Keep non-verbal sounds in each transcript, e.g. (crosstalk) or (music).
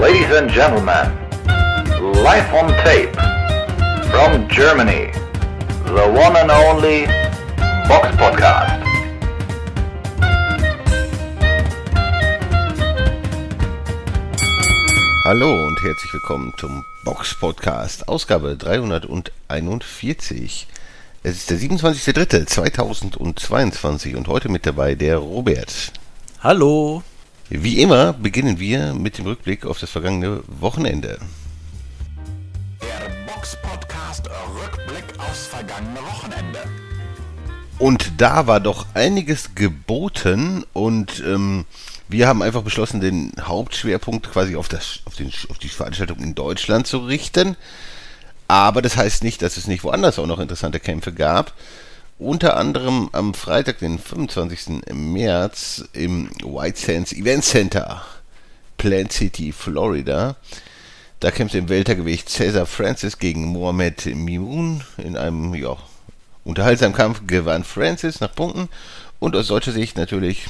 Ladies and gentlemen, live on tape from Germany, the one and only Box Podcast. Hallo und herzlich willkommen zum Box Podcast, Ausgabe 341. Es ist der 27.03.2022 und heute mit dabei der Robert. Hallo. Wie immer beginnen wir mit dem Rückblick auf das vergangene Wochenende. Der Box Podcast Rückblick aufs vergangene Wochenende. Und da war doch einiges geboten und ähm, wir haben einfach beschlossen, den Hauptschwerpunkt quasi auf, das, auf, den, auf die Veranstaltung in Deutschland zu richten. Aber das heißt nicht, dass es nicht woanders auch noch interessante Kämpfe gab. Unter anderem am Freitag, den 25. März im White Sands Event Center, Plant City, Florida. Da kämpfte im Weltergewicht Cesar Francis gegen Mohamed Mimoun in einem ja, unterhaltsamen Kampf gewann Francis nach Punkten und aus deutscher Sicht natürlich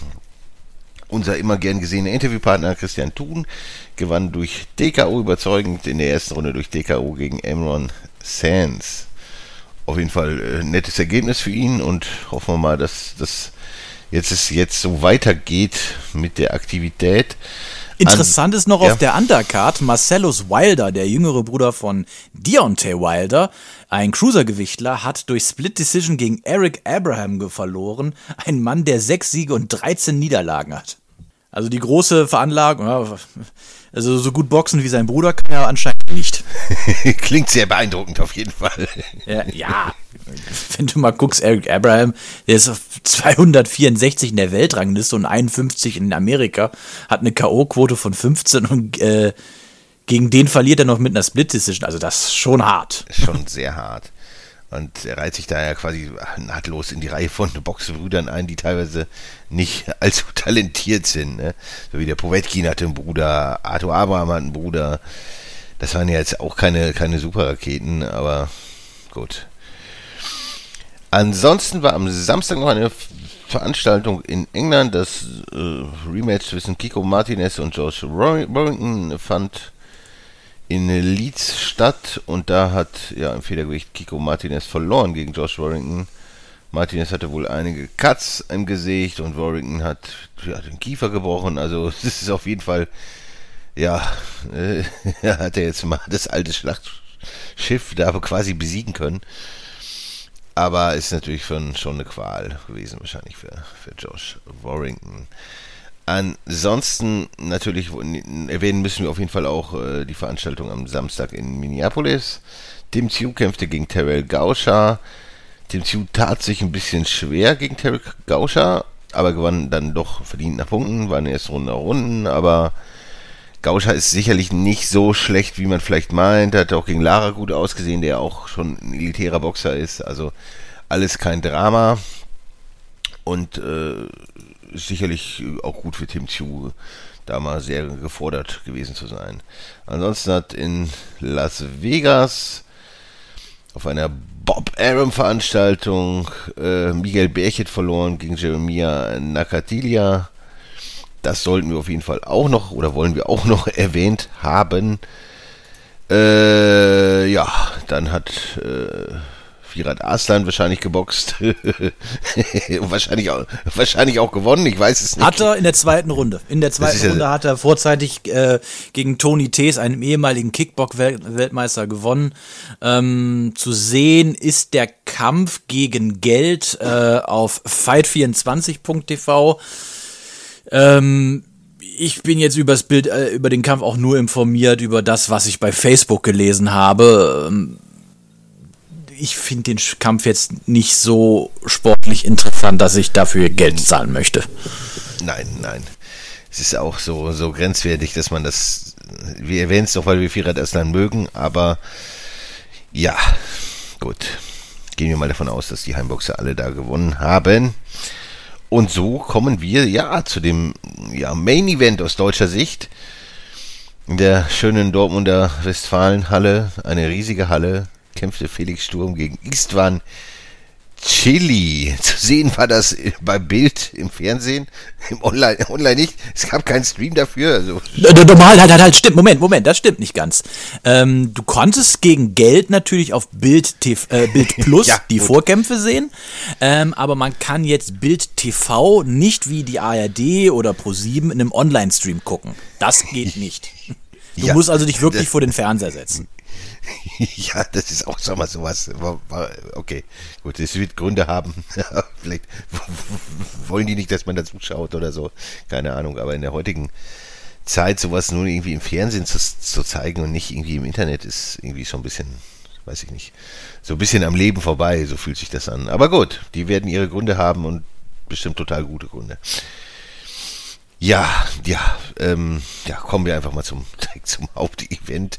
unser immer gern gesehener Interviewpartner Christian Thun gewann durch DKO überzeugend in der ersten Runde durch DKO gegen Emron Sands. Auf jeden Fall äh, nettes Ergebnis für ihn und hoffen wir mal, dass das jetzt es jetzt so weitergeht mit der Aktivität. Interessant An, ist noch ja. auf der Undercard Marcellus Wilder, der jüngere Bruder von Deontay Wilder, ein Cruisergewichtler, hat durch Split Decision gegen Eric Abraham verloren. Ein Mann, der sechs Siege und 13 Niederlagen hat. Also die große Veranlagung, also so gut boxen wie sein Bruder kann er anscheinend nicht. (laughs) Klingt sehr beeindruckend auf jeden Fall. Ja, ja, wenn du mal guckst, Eric Abraham, der ist auf 264 in der Weltrangliste und 51 in Amerika, hat eine K.O.-Quote von 15 und äh, gegen den verliert er noch mit einer Split-Decision. Also das ist schon hart. Schon sehr hart. Und er reiht sich da ja quasi nahtlos in die Reihe von Boxbrüdern ein, die teilweise nicht (laughs) allzu talentiert sind. Ne? So wie der Povetkin hatte einen Bruder, Arthur Abraham hat einen Bruder. Das waren ja jetzt auch keine, keine Superraketen, aber gut. Ansonsten war am Samstag noch eine Veranstaltung in England. Das äh, Rematch zwischen Kiko Martinez und George Warrington fand in Leeds statt und da hat ja im Federgewicht Kiko Martinez verloren gegen Josh Warrington. Martinez hatte wohl einige Cuts im Gesicht und Warrington hat ja, den Kiefer gebrochen. Also (laughs) es ist auf jeden Fall, ja, äh, (laughs) hat er jetzt mal das alte Schlachtschiff da quasi besiegen können. Aber ist natürlich schon, eine Qual gewesen, wahrscheinlich für, für Josh Warrington. Ansonsten natürlich erwähnen müssen wir auf jeden Fall auch äh, die Veranstaltung am Samstag in Minneapolis. Tim Tiu kämpfte gegen Terrell Gauscher. Tim Tiu tat sich ein bisschen schwer gegen Terrell Gauscher, aber gewann dann doch verdient nach Punkten, war in der ersten Runde Runden, aber Gauscher ist sicherlich nicht so schlecht, wie man vielleicht meint. Hat auch gegen Lara gut ausgesehen, der auch schon ein elitärer Boxer ist. Also alles kein Drama. Und äh, sicherlich auch gut für Tim Chu, da mal sehr gefordert gewesen zu sein. Ansonsten hat in Las Vegas auf einer Bob Arum Veranstaltung äh, Miguel Berchet verloren gegen Jeremia Nakatilia. Das sollten wir auf jeden Fall auch noch oder wollen wir auch noch (laughs) erwähnt haben. Äh, ja, dann hat äh, Firat Arslan wahrscheinlich geboxt. (laughs) wahrscheinlich, auch, wahrscheinlich auch gewonnen, ich weiß es nicht. Hat er in der zweiten Runde. In der zweiten ja Runde hat er vorzeitig äh, gegen Tony Tees, einem ehemaligen Kickbox-Weltmeister, gewonnen. Ähm, zu sehen ist der Kampf gegen Geld äh, auf fight24.tv. Ähm, ich bin jetzt übers Bild, äh, über den Kampf auch nur informiert, über das, was ich bei Facebook gelesen habe. Ähm, ich finde den Kampf jetzt nicht so sportlich interessant, dass ich dafür Geld zahlen möchte. Nein, nein. Es ist auch so, so grenzwertig, dass man das, wir erwähnen es doch, weil wir Firat Aslan mögen, aber ja, gut. Gehen wir mal davon aus, dass die Heimboxer alle da gewonnen haben. Und so kommen wir ja zu dem ja, Main Event aus deutscher Sicht. In der schönen Dortmunder Westfalenhalle, eine riesige Halle, kämpfte Felix Sturm gegen Istvan Chili. Zu sehen war das bei Bild im Fernsehen, im Online, (laughs) online nicht. Es gab keinen Stream dafür. Also. Normal, halt, halt, halt, stimmt. Moment, Moment, das stimmt nicht ganz. Ähm, du konntest gegen Geld natürlich auf Bild, TV, äh, Bild (laughs) Plus ja, die gut. Vorkämpfe sehen, ähm, aber man kann jetzt Bild TV nicht wie die ARD oder Pro7 in einem Online-Stream gucken. Das geht (laughs) nicht. Du ja, musst also dich wirklich vor den Fernseher setzen. (laughs) ja, das ist auch, sag mal, sowas. Okay, gut, es wird Gründe haben. (laughs) Vielleicht wollen die nicht, dass man da zuschaut oder so. Keine Ahnung, aber in der heutigen Zeit sowas nur irgendwie im Fernsehen zu, zu zeigen und nicht irgendwie im Internet ist irgendwie schon ein bisschen, weiß ich nicht, so ein bisschen am Leben vorbei, so fühlt sich das an. Aber gut, die werden ihre Gründe haben und bestimmt total gute Gründe. Ja, ja, ähm, ja, kommen wir einfach mal zum, (laughs) zum Hauptevent.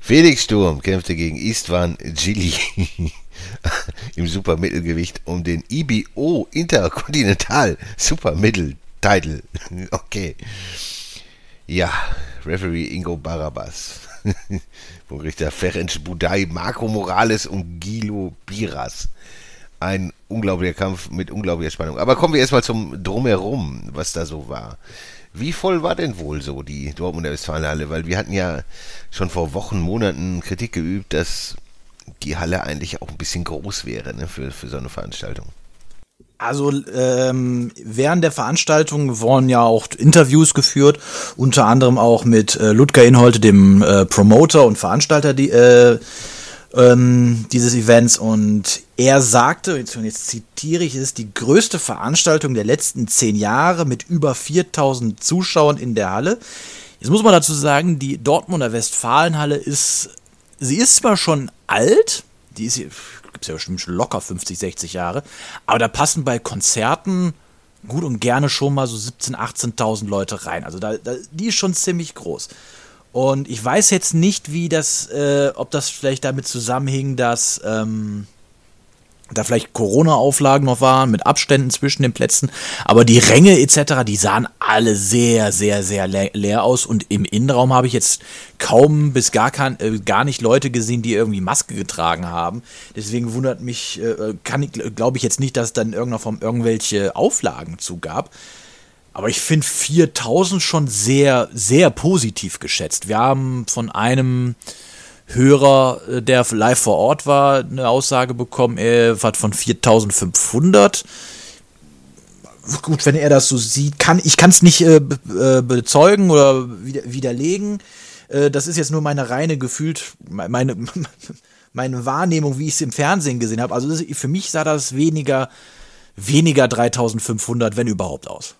Felix Sturm kämpfte gegen Istvan Gili (laughs) im Supermittelgewicht um den IBO Interkontinental Supermittel-Title. (laughs) Okay. Ja, Referee Ingo Barabas. Richter Ferenc Budai, Marco Morales und Gilo Biras. Ein unglaublicher Kampf mit unglaublicher Spannung. Aber kommen wir erstmal zum Drumherum, was da so war. Wie voll war denn wohl so die Dortmunder Westfalenhalle? Weil wir hatten ja schon vor Wochen, Monaten Kritik geübt, dass die Halle eigentlich auch ein bisschen groß wäre ne, für, für so eine Veranstaltung. Also ähm, während der Veranstaltung wurden ja auch Interviews geführt, unter anderem auch mit äh, Ludger Inholte, dem äh, Promoter und Veranstalter die, äh, ähm, dieses Events und er sagte, jetzt, jetzt zitiere ich, es die größte Veranstaltung der letzten zehn Jahre mit über 4000 Zuschauern in der Halle. Jetzt muss man dazu sagen, die Dortmunder Westfalenhalle ist, sie ist zwar schon alt, die ist, gibt es ja bestimmt schon locker 50, 60 Jahre, aber da passen bei Konzerten gut und gerne schon mal so 17.000, 18.000 Leute rein. Also da, da, die ist schon ziemlich groß. Und ich weiß jetzt nicht, wie das, äh, ob das vielleicht damit zusammenhing, dass ähm, da vielleicht Corona-Auflagen noch waren mit Abständen zwischen den Plätzen, aber die Ränge etc., die sahen alle sehr, sehr, sehr le leer aus und im Innenraum habe ich jetzt kaum bis gar, kein, äh, gar nicht Leute gesehen, die irgendwie Maske getragen haben. Deswegen wundert mich, äh, kann ich, glaube ich jetzt nicht, dass es dann irgendeiner Form irgendwelche Auflagen zugab. Aber ich finde 4000 schon sehr, sehr positiv geschätzt. Wir haben von einem Hörer, äh, der live vor Ort war, eine Aussage bekommen, er hat von 4500. Gut, wenn er das so sieht, kann ich kann es nicht äh, äh, bezeugen oder widerlegen. Äh, das ist jetzt nur meine reine gefühlt, meine, (laughs) meine Wahrnehmung, wie ich es im Fernsehen gesehen habe. Also das, für mich sah das weniger, weniger 3500, wenn überhaupt aus.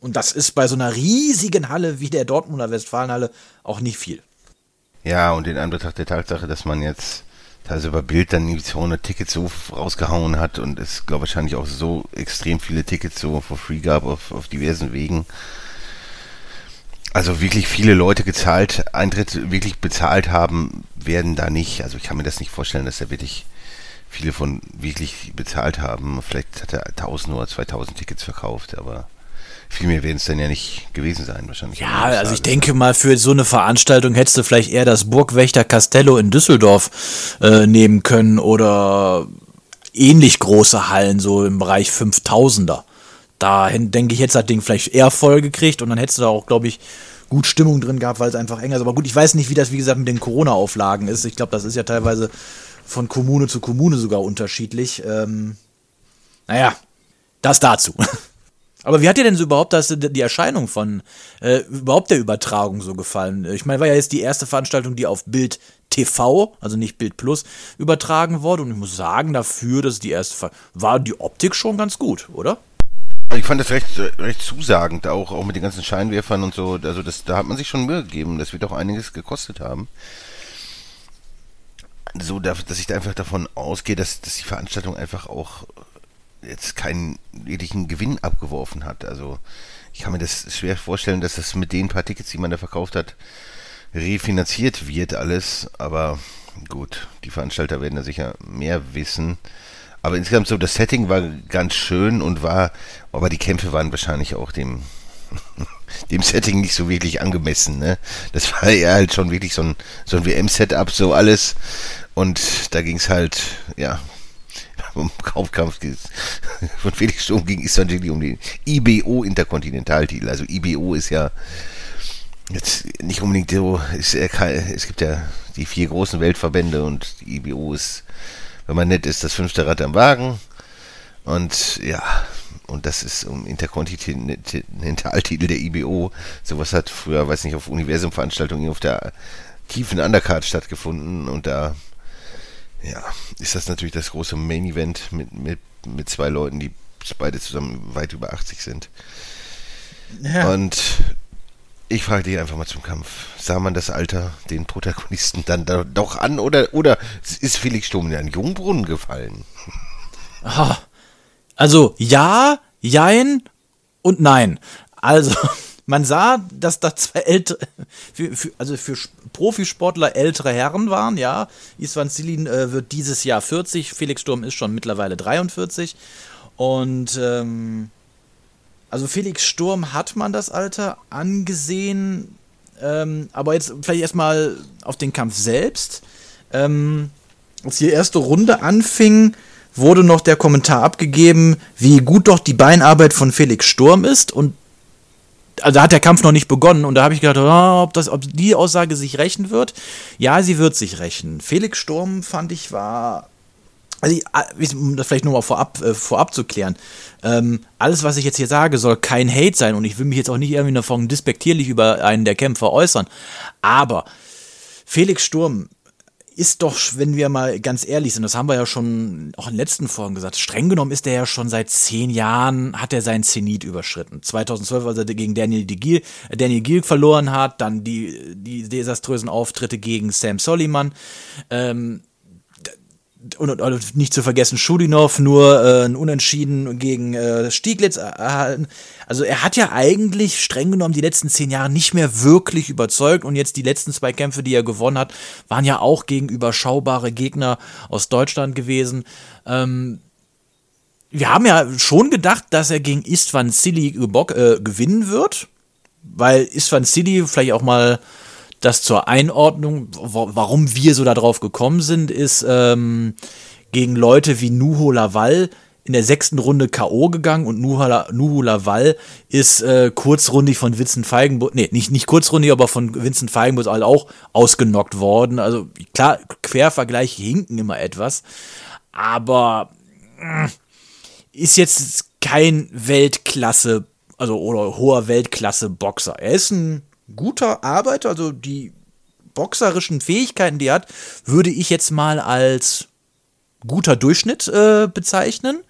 Und das ist bei so einer riesigen Halle wie der Dortmunder Westfalenhalle auch nicht viel. Ja, und in Anbetracht der Tatsache, dass man jetzt teilweise über Bild dann irgendwie 200 Tickets so rausgehauen hat und es, glaube ich, wahrscheinlich auch so extrem viele Tickets so for free gab auf, auf diversen Wegen. Also wirklich viele Leute gezahlt, Eintritt wirklich bezahlt haben, werden da nicht. Also ich kann mir das nicht vorstellen, dass da wirklich viele von wirklich bezahlt haben. Vielleicht hat er 1000 oder 2000 Tickets verkauft, aber viel mehr werden es dann ja nicht gewesen sein, wahrscheinlich. Ja, also ich denke mal, für so eine Veranstaltung hättest du vielleicht eher das Burgwächter Castello in Düsseldorf äh, nehmen können oder ähnlich große Hallen, so im Bereich 5000er. Da denke ich, jetzt das Ding vielleicht eher voll gekriegt und dann hättest du da auch, glaube ich, gut Stimmung drin gehabt, weil es einfach enger ist. Aber gut, ich weiß nicht, wie das, wie gesagt, mit den Corona-Auflagen ist. Ich glaube, das ist ja teilweise von Kommune zu Kommune sogar unterschiedlich. Ähm, naja, das dazu. (laughs) Aber wie hat dir denn so überhaupt das, die Erscheinung von äh, überhaupt der Übertragung so gefallen? Ich meine, war ja jetzt die erste Veranstaltung, die auf Bild TV, also nicht Bild Plus, übertragen wurde. Und ich muss sagen, dafür, dass die erste war die Optik schon ganz gut, oder? Ich fand das recht, recht zusagend, auch, auch mit den ganzen Scheinwerfern und so. Also das, da hat man sich schon Mühe gegeben. Das wird auch einiges gekostet haben. So, dass ich da einfach davon ausgehe, dass, dass die Veranstaltung einfach auch jetzt keinen wirklichen Gewinn abgeworfen hat. Also ich kann mir das schwer vorstellen, dass das mit den paar Tickets, die man da verkauft hat, refinanziert wird alles. Aber gut, die Veranstalter werden da sicher mehr wissen. Aber insgesamt so, das Setting war ganz schön und war, aber die Kämpfe waren wahrscheinlich auch dem, (laughs) dem Setting nicht so wirklich angemessen. Ne? Das war ja halt schon wirklich so ein, so ein WM-Setup, so alles. Und da ging es halt, ja, vom Hauptkampf (laughs) von Felix Sturm Istvan Gili um den IBO Interkontinentaltitel. Also IBO ist ja jetzt nicht unbedingt so, ist, es gibt ja die vier großen Weltverbände und die IBO ist, wenn man nett ist, das fünfte Rad am Wagen. Und ja, und das ist um Interkontinentaltitel der IBO. Sowas hat früher, weiß nicht, auf Universum-Veranstaltungen auf der tiefen Undercard stattgefunden und da ja, ist das natürlich das große Main Event mit, mit, mit zwei Leuten, die beide zusammen weit über 80 sind. Ja. Und ich frage dich einfach mal zum Kampf. Sah man das Alter den Protagonisten dann da doch an oder, oder ist Felix Sturm in einen Jungbrunnen gefallen? Ah, also ja, jein und nein. Also man sah, dass da zwei ältere, für, für, also für Profisportler ältere Herren waren, ja. Isvan Silin äh, wird dieses Jahr 40, Felix Sturm ist schon mittlerweile 43. Und ähm, also Felix Sturm hat man das Alter angesehen, ähm, aber jetzt vielleicht erstmal auf den Kampf selbst. Ähm, als die erste Runde anfing, wurde noch der Kommentar abgegeben, wie gut doch die Beinarbeit von Felix Sturm ist und also hat der Kampf noch nicht begonnen und da habe ich gedacht, oh, ob, das, ob die Aussage sich rächen wird. Ja, sie wird sich rächen. Felix Sturm fand ich war, also ich, ah, um das vielleicht nur mal vorab, äh, vorab zu klären. Ähm, alles, was ich jetzt hier sage, soll kein Hate sein und ich will mich jetzt auch nicht irgendwie davon despektierlich über einen der Kämpfer äußern. Aber Felix Sturm ist doch, wenn wir mal ganz ehrlich sind, das haben wir ja schon auch in den letzten Folgen gesagt, streng genommen ist er ja schon seit zehn Jahren, hat er seinen Zenit überschritten. 2012, als er gegen Daniel Giel, Daniel Giel verloren hat, dann die, die desaströsen Auftritte gegen Sam Soliman. Ähm, und, und, nicht zu vergessen Schudinov nur äh, ein Unentschieden gegen äh, Stieglitz erhalten. Also er hat ja eigentlich streng genommen die letzten zehn Jahre nicht mehr wirklich überzeugt und jetzt die letzten zwei Kämpfe, die er gewonnen hat, waren ja auch gegen überschaubare Gegner aus Deutschland gewesen. Ähm, wir haben ja schon gedacht, dass er gegen Istvan Silly äh, gewinnen wird, weil Istvan Silly vielleicht auch mal das zur Einordnung, warum wir so darauf gekommen sind, ist ähm, gegen Leute wie Nuho Laval in der sechsten Runde K.O. gegangen und Nuhu Laval ist äh, kurzrundig von Vincent Feigenbus, nee, nicht, nicht kurzrundig, aber von Vincent Feigenbus halt auch ausgenockt worden. Also klar, Quervergleiche hinken immer etwas, aber äh, ist jetzt kein Weltklasse, also oder hoher Weltklasse Boxer. Er ist ein guter Arbeiter, also die boxerischen Fähigkeiten, die er hat, würde ich jetzt mal als guter Durchschnitt äh, bezeichnen.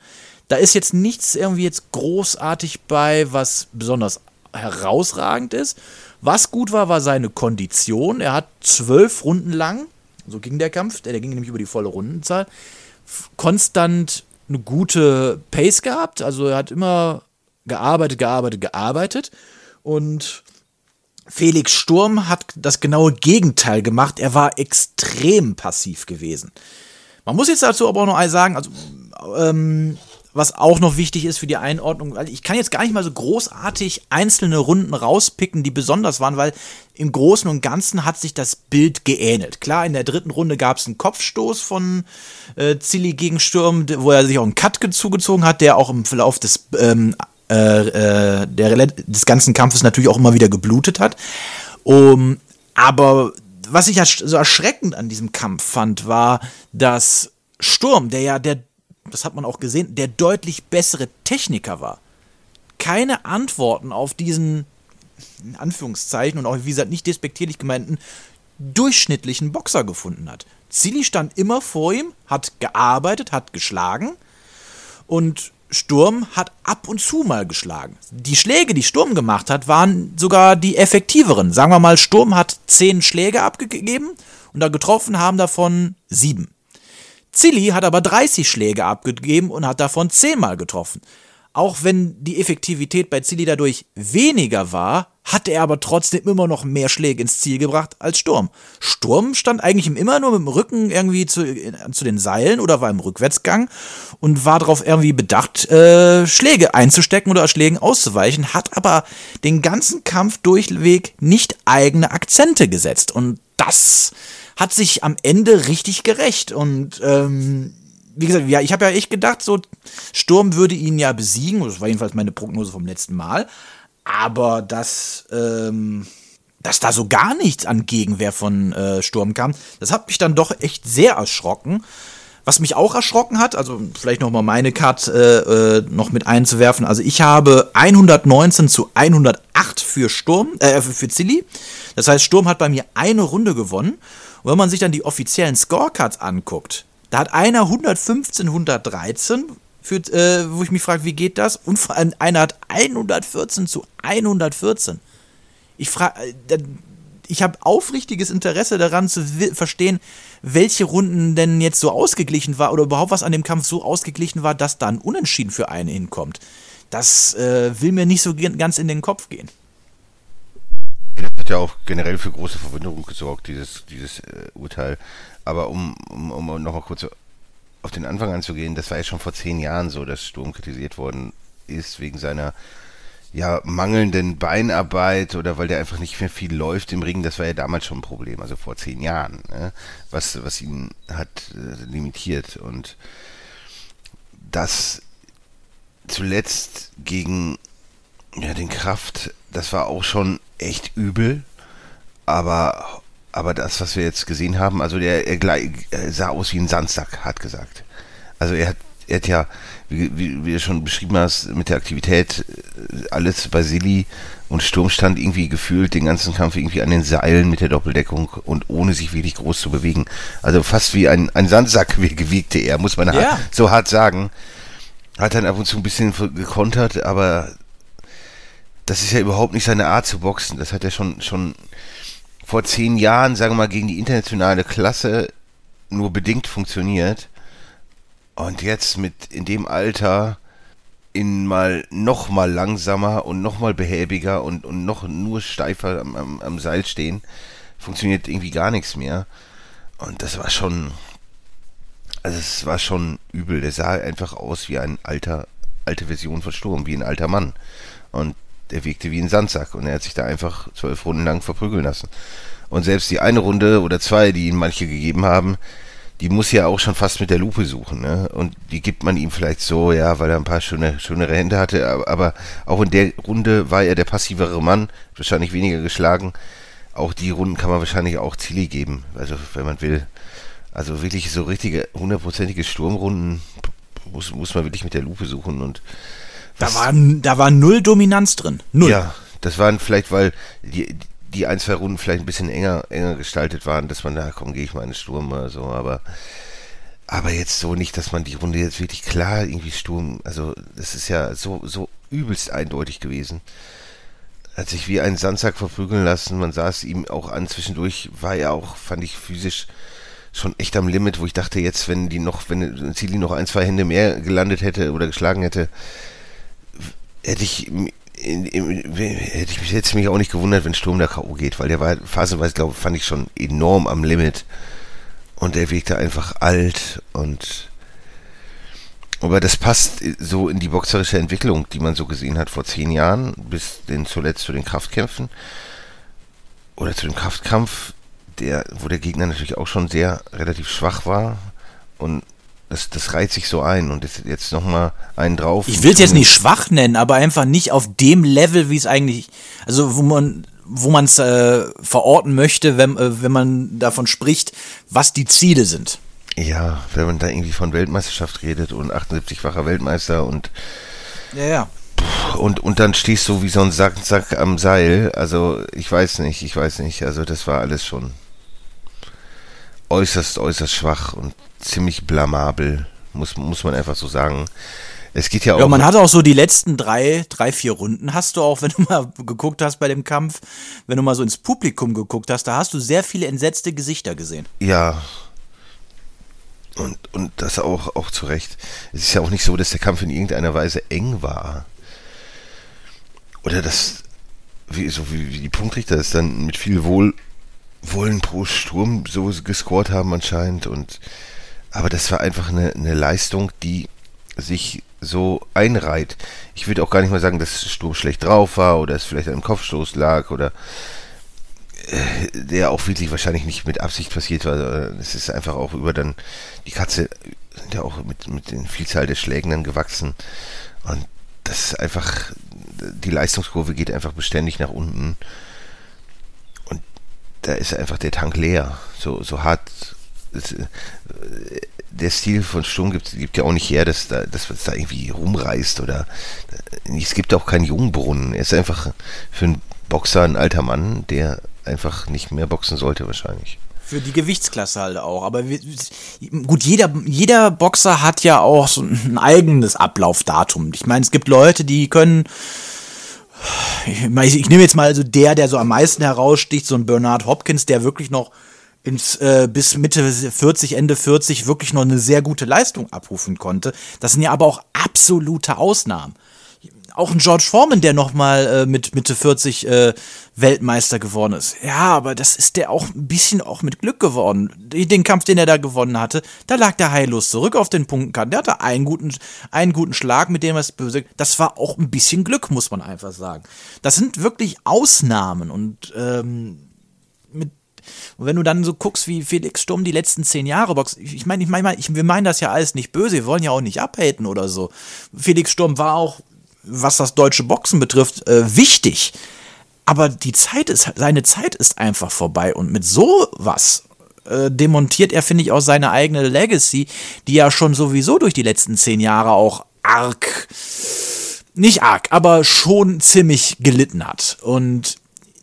Da ist jetzt nichts irgendwie jetzt großartig bei, was besonders herausragend ist. Was gut war, war seine Kondition. Er hat zwölf Runden lang, so ging der Kampf, der, der ging nämlich über die volle Rundenzahl, konstant eine gute Pace gehabt. Also er hat immer gearbeitet, gearbeitet, gearbeitet. Und Felix Sturm hat das genaue Gegenteil gemacht. Er war extrem passiv gewesen. Man muss jetzt dazu aber auch noch sagen, also ähm, was auch noch wichtig ist für die Einordnung, weil ich kann jetzt gar nicht mal so großartig einzelne Runden rauspicken, die besonders waren, weil im Großen und Ganzen hat sich das Bild geähnelt. Klar, in der dritten Runde gab es einen Kopfstoß von äh, Zilli gegen Sturm, wo er sich auch einen Cut zugezogen hat, der auch im Verlauf des ähm, äh, äh, der, des ganzen Kampfes natürlich auch immer wieder geblutet hat. Um, aber was ich so erschreckend an diesem Kampf fand, war, dass Sturm, der ja der, das hat man auch gesehen, der deutlich bessere Techniker war, keine Antworten auf diesen, in Anführungszeichen und auch, wie gesagt, nicht despektierlich gemeinten, durchschnittlichen Boxer gefunden hat. Zilli stand immer vor ihm, hat gearbeitet, hat geschlagen und Sturm hat ab und zu mal geschlagen. Die Schläge, die Sturm gemacht hat, waren sogar die effektiveren. Sagen wir mal, Sturm hat zehn Schläge abgegeben und da getroffen haben davon sieben. Zilli hat aber 30 Schläge abgegeben und hat davon zehnmal getroffen. Auch wenn die Effektivität bei Zilli dadurch weniger war, hatte er aber trotzdem immer noch mehr Schläge ins Ziel gebracht als Sturm. Sturm stand eigentlich immer nur mit dem Rücken irgendwie zu, zu den Seilen oder war im Rückwärtsgang und war darauf irgendwie bedacht, äh, Schläge einzustecken oder Schlägen auszuweichen, hat aber den ganzen Kampf durchweg nicht eigene Akzente gesetzt. Und das hat sich am Ende richtig gerecht. Und ähm, wie gesagt, ja, ich habe ja echt gedacht, so Sturm würde ihn ja besiegen. Das war jedenfalls meine Prognose vom letzten Mal. Aber dass, ähm, dass da so gar nichts an Gegenwehr von äh, Sturm kam, das hat mich dann doch echt sehr erschrocken. Was mich auch erschrocken hat, also vielleicht noch mal meine Card äh, äh, noch mit einzuwerfen. Also ich habe 119 zu 108 für Sturm, äh, für Zilli. Das heißt, Sturm hat bei mir eine Runde gewonnen. Und wenn man sich dann die offiziellen Scorecards anguckt, da hat einer 115, 113, für, äh, wo ich mich frage, wie geht das? Und vor allem einer hat 114 zu 114. Ich frage, äh, ich habe aufrichtiges Interesse daran zu verstehen, welche Runden denn jetzt so ausgeglichen war oder überhaupt was an dem Kampf so ausgeglichen war, dass da ein Unentschieden für einen hinkommt. Das äh, will mir nicht so ganz in den Kopf gehen. Das hat ja auch generell für große Verwunderung gesorgt, dieses, dieses äh, Urteil. Aber um, um, um nochmal kurz auf den Anfang anzugehen, das war ja schon vor zehn Jahren so, dass Sturm kritisiert worden ist wegen seiner ja, mangelnden Beinarbeit oder weil der einfach nicht mehr viel läuft im Ring, das war ja damals schon ein Problem, also vor zehn Jahren, ne? was, was ihn hat äh, limitiert. Und das zuletzt gegen ja, den Kraft, das war auch schon echt übel, aber, aber das, was wir jetzt gesehen haben, also der er, sah aus wie ein Sandsack, hat gesagt. Also er hat er hat ja, wie, wie, wie du schon beschrieben hast, mit der Aktivität äh, alles bei Silly und Sturm stand irgendwie gefühlt den ganzen Kampf irgendwie an den Seilen mit der Doppeldeckung und ohne sich wirklich groß zu bewegen. Also fast wie ein, ein Sandsack wiegte er, muss man ja. so hart sagen. Hat dann ab und zu ein bisschen gekontert, aber das ist ja überhaupt nicht seine Art zu boxen. Das hat er schon, schon vor zehn Jahren, sagen wir mal, gegen die internationale Klasse nur bedingt funktioniert. Und jetzt mit in dem Alter in mal noch mal langsamer und noch mal behäbiger und, und noch nur steifer am, am, am Seil stehen, funktioniert irgendwie gar nichts mehr. Und das war schon, also es war schon übel. Der sah einfach aus wie ein alter, alte Version von Sturm, wie ein alter Mann. Und der wirkte wie ein Sandsack und er hat sich da einfach zwölf Runden lang verprügeln lassen. Und selbst die eine Runde oder zwei, die ihm manche gegeben haben, die muss ja auch schon fast mit der Lupe suchen, ne? Und die gibt man ihm vielleicht so, ja, weil er ein paar schöne, schönere Hände hatte, aber auch in der Runde war er der passivere Mann, wahrscheinlich weniger geschlagen. Auch die Runden kann man wahrscheinlich auch Zilli geben, also wenn man will. Also wirklich so richtige, hundertprozentige Sturmrunden muss, muss man wirklich mit der Lupe suchen und da war, da war null Dominanz drin. Null. Ja, das waren vielleicht, weil die, die ein, zwei Runden vielleicht ein bisschen enger, enger gestaltet waren, dass man da, komm, gehe ich mal in den Sturm oder so, aber, aber jetzt so nicht, dass man die Runde jetzt wirklich klar irgendwie Sturm, also das ist ja so, so übelst eindeutig gewesen. Hat sich wie ein Sandsack verprügeln lassen, man sah es ihm auch an, zwischendurch war er auch, fand ich physisch schon echt am Limit, wo ich dachte jetzt, wenn die noch, wenn Zili noch ein, zwei Hände mehr gelandet hätte oder geschlagen hätte, hätte ich hätte ich mich jetzt mich auch nicht gewundert, wenn Sturm der K.O. geht, weil der war phasenweise, glaube fand ich schon enorm am Limit. Und der wirkte einfach alt und aber das passt so in die boxerische Entwicklung, die man so gesehen hat vor zehn Jahren, bis den zuletzt zu den Kraftkämpfen oder zu dem Kraftkampf, der, wo der Gegner natürlich auch schon sehr relativ schwach war und das, das reiht sich so ein und jetzt, jetzt nochmal einen drauf. Ich will es jetzt nicht schwach nennen, aber einfach nicht auf dem Level, wie es eigentlich, also wo man wo man es äh, verorten möchte, wenn, äh, wenn man davon spricht, was die Ziele sind. Ja, wenn man da irgendwie von Weltmeisterschaft redet und 78-facher Weltmeister und ja, ja. Und, und dann stehst du wie so ein Sack, Sack am Seil. Also ich weiß nicht, ich weiß nicht. Also das war alles schon äußerst, äußerst schwach und ziemlich blamabel, muss, muss man einfach so sagen. Es geht ja auch. Ja, man hat auch so die letzten drei, drei, vier Runden hast du auch, (laughs) wenn du mal geguckt hast bei dem Kampf, wenn du mal so ins Publikum geguckt hast, da hast du sehr viele entsetzte Gesichter gesehen. Ja. Und, und das auch, auch zu Recht. Es ist ja auch nicht so, dass der Kampf in irgendeiner Weise eng war. Oder dass, wie, so wie, wie die Punktrichter es dann mit viel Wohl, Wollen pro Sturm so gescored haben anscheinend und aber das war einfach eine, eine Leistung, die sich so einreiht. Ich würde auch gar nicht mal sagen, dass Sturm schlecht drauf war oder es vielleicht einem Kopfstoß lag oder der auch wirklich wahrscheinlich nicht mit Absicht passiert war. Es ist einfach auch über dann, die Katze sind ja auch mit, mit den Vielzahl der Schlägen dann gewachsen. Und das ist einfach, die Leistungskurve geht einfach beständig nach unten. Da ist einfach der Tank leer. So, so hart. Es, der Stil von Sturm gibt, gibt ja auch nicht her, dass, da, dass es da irgendwie rumreißt oder es gibt auch keinen Jungbrunnen. Er ist einfach für einen Boxer ein alter Mann, der einfach nicht mehr boxen sollte wahrscheinlich. Für die Gewichtsklasse halt auch. Aber wir, gut, jeder, jeder Boxer hat ja auch so ein eigenes Ablaufdatum. Ich meine, es gibt Leute, die können. Ich, ich nehme jetzt mal also der, der so am meisten heraussticht, so ein Bernard Hopkins, der wirklich noch ins, äh, bis Mitte 40, Ende 40 wirklich noch eine sehr gute Leistung abrufen konnte. Das sind ja aber auch absolute Ausnahmen auch ein George Foreman, der nochmal äh, mit Mitte 40 äh, Weltmeister geworden ist. Ja, aber das ist der auch ein bisschen auch mit Glück geworden. Den Kampf, den er da gewonnen hatte, da lag der heillos zurück auf den Punktenkarten. Der hatte einen guten, einen guten Schlag, mit dem er es böse. Das war auch ein bisschen Glück, muss man einfach sagen. Das sind wirklich Ausnahmen und ähm, mit und wenn du dann so guckst, wie Felix Sturm die letzten zehn Jahre boxt, ich meine, ich meine, ich, wir meinen das ja alles nicht böse, wir wollen ja auch nicht abhaten oder so. Felix Sturm war auch was das deutsche Boxen betrifft, äh, wichtig. Aber die Zeit ist, seine Zeit ist einfach vorbei. Und mit sowas äh, demontiert er, finde ich, auch seine eigene Legacy, die ja schon sowieso durch die letzten zehn Jahre auch arg, nicht arg, aber schon ziemlich gelitten hat. Und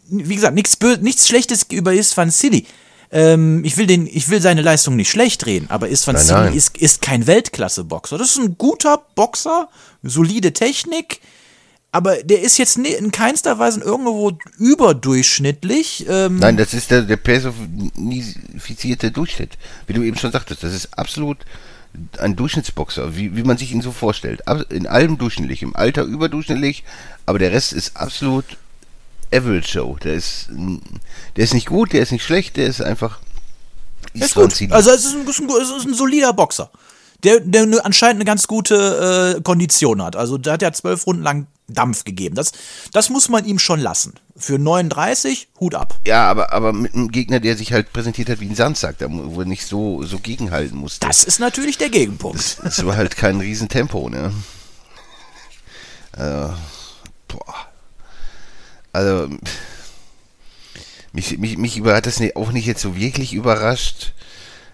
wie gesagt, nichts, nichts Schlechtes über Isfan City. Ähm, ich, will den, ich will seine Leistung nicht schlecht reden, aber Isfan City ist, ist kein Weltklasse-Boxer. Das ist ein guter Boxer, solide Technik, aber der ist jetzt in keinster Weise irgendwo überdurchschnittlich. Ähm Nein, das ist der, der personifizierte Durchschnitt. Wie du eben schon sagtest, das ist absolut ein Durchschnittsboxer, wie, wie man sich ihn so vorstellt. In allem durchschnittlich, im Alter überdurchschnittlich, aber der Rest ist absolut Average Show. Der ist, der ist nicht gut, der ist nicht schlecht, der ist einfach. Ist gut. Also es ist, ein, es ist ein solider Boxer der, der anscheinend eine ganz gute äh, Kondition hat. Also der hat ja zwölf Runden lang Dampf gegeben. Das, das muss man ihm schon lassen. Für 39, Hut ab. Ja, aber, aber mit einem Gegner, der sich halt präsentiert hat wie ein Sandsack, da wo er nicht so, so gegenhalten musste. Das ist natürlich der Gegenpunkt. Das, das war halt kein Riesentempo, ne? Also, boah. Also, mich, mich, mich hat das auch nicht jetzt so wirklich überrascht,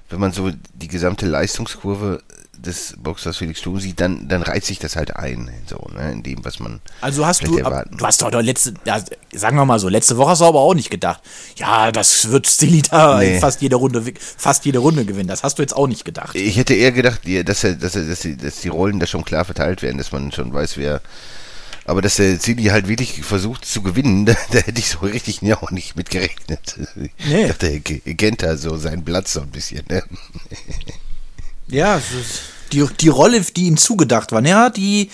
wenn man so die gesamte Leistungskurve des Boxers Felix Sturm sieht, dann, dann reizt sich das halt ein, so, ne, in dem, was man. Also hast du, ab, du hast doch, doch letzte, ja, sagen wir mal so, letzte Woche hast du aber auch nicht gedacht, ja, das wird Stilita nee. fast jede Runde, fast jede Runde gewinnen. Das hast du jetzt auch nicht gedacht. Ich hätte eher gedacht, dass, er, dass, er, dass, die, dass die Rollen da schon klar verteilt werden, dass man schon weiß, wer. Aber dass der Zili halt wirklich versucht zu gewinnen, (laughs) da, da hätte ich so richtig ja, auch nicht mit gerechnet. Nee. Ich dachte, er kennt da so seinen Platz so ein bisschen. Ne? Ja, die, die Rolle, die ihm zugedacht war, ja, die,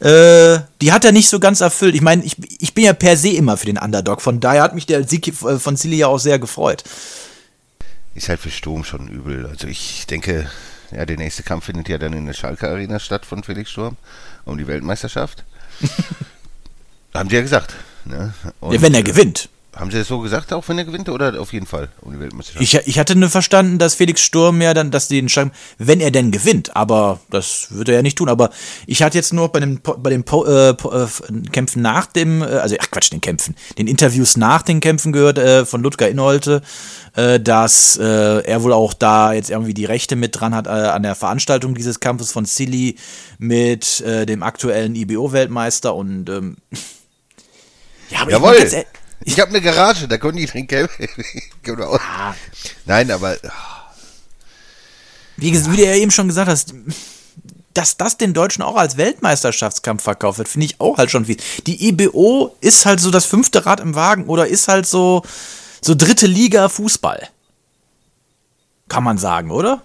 äh, die hat er nicht so ganz erfüllt. Ich meine, ich, ich bin ja per se immer für den Underdog, von daher hat mich der Sieg äh, von Silly ja auch sehr gefreut. Ist halt für Sturm schon übel. Also ich denke, ja, der nächste Kampf findet ja dann in der Schalke Arena statt von Felix Sturm um die Weltmeisterschaft. (laughs) Haben sie ja gesagt. Ne? Und, ja, wenn er gewinnt. Haben Sie das so gesagt, auch wenn er gewinnt, oder auf jeden Fall um die Weltmeisterschaft? Ich, ich hatte nur verstanden, dass Felix Sturm ja dann, dass die entscheiden, wenn er denn gewinnt, aber das würde er ja nicht tun. Aber ich hatte jetzt nur bei den, bei den äh, äh, Kämpfen nach dem, äh, also ach Quatsch, den Kämpfen, den Interviews nach den Kämpfen gehört äh, von Ludger Inholte, äh, dass äh, er wohl auch da jetzt irgendwie die Rechte mit dran hat an der Veranstaltung dieses Kampfes von Silly mit dem aktuellen IBO-Weltmeister und ähm, (laughs) ja, aber Jawohl. Ich (laughs) ich habe eine Garage, da können die drin kämpfen. ah. Nein, aber. Oh. Wie, wie du ja eben schon gesagt hast, dass das den Deutschen auch als Weltmeisterschaftskampf verkauft wird, finde ich auch halt schon viel. Die IBO ist halt so das fünfte Rad im Wagen oder ist halt so, so dritte Liga Fußball. Kann man sagen, oder?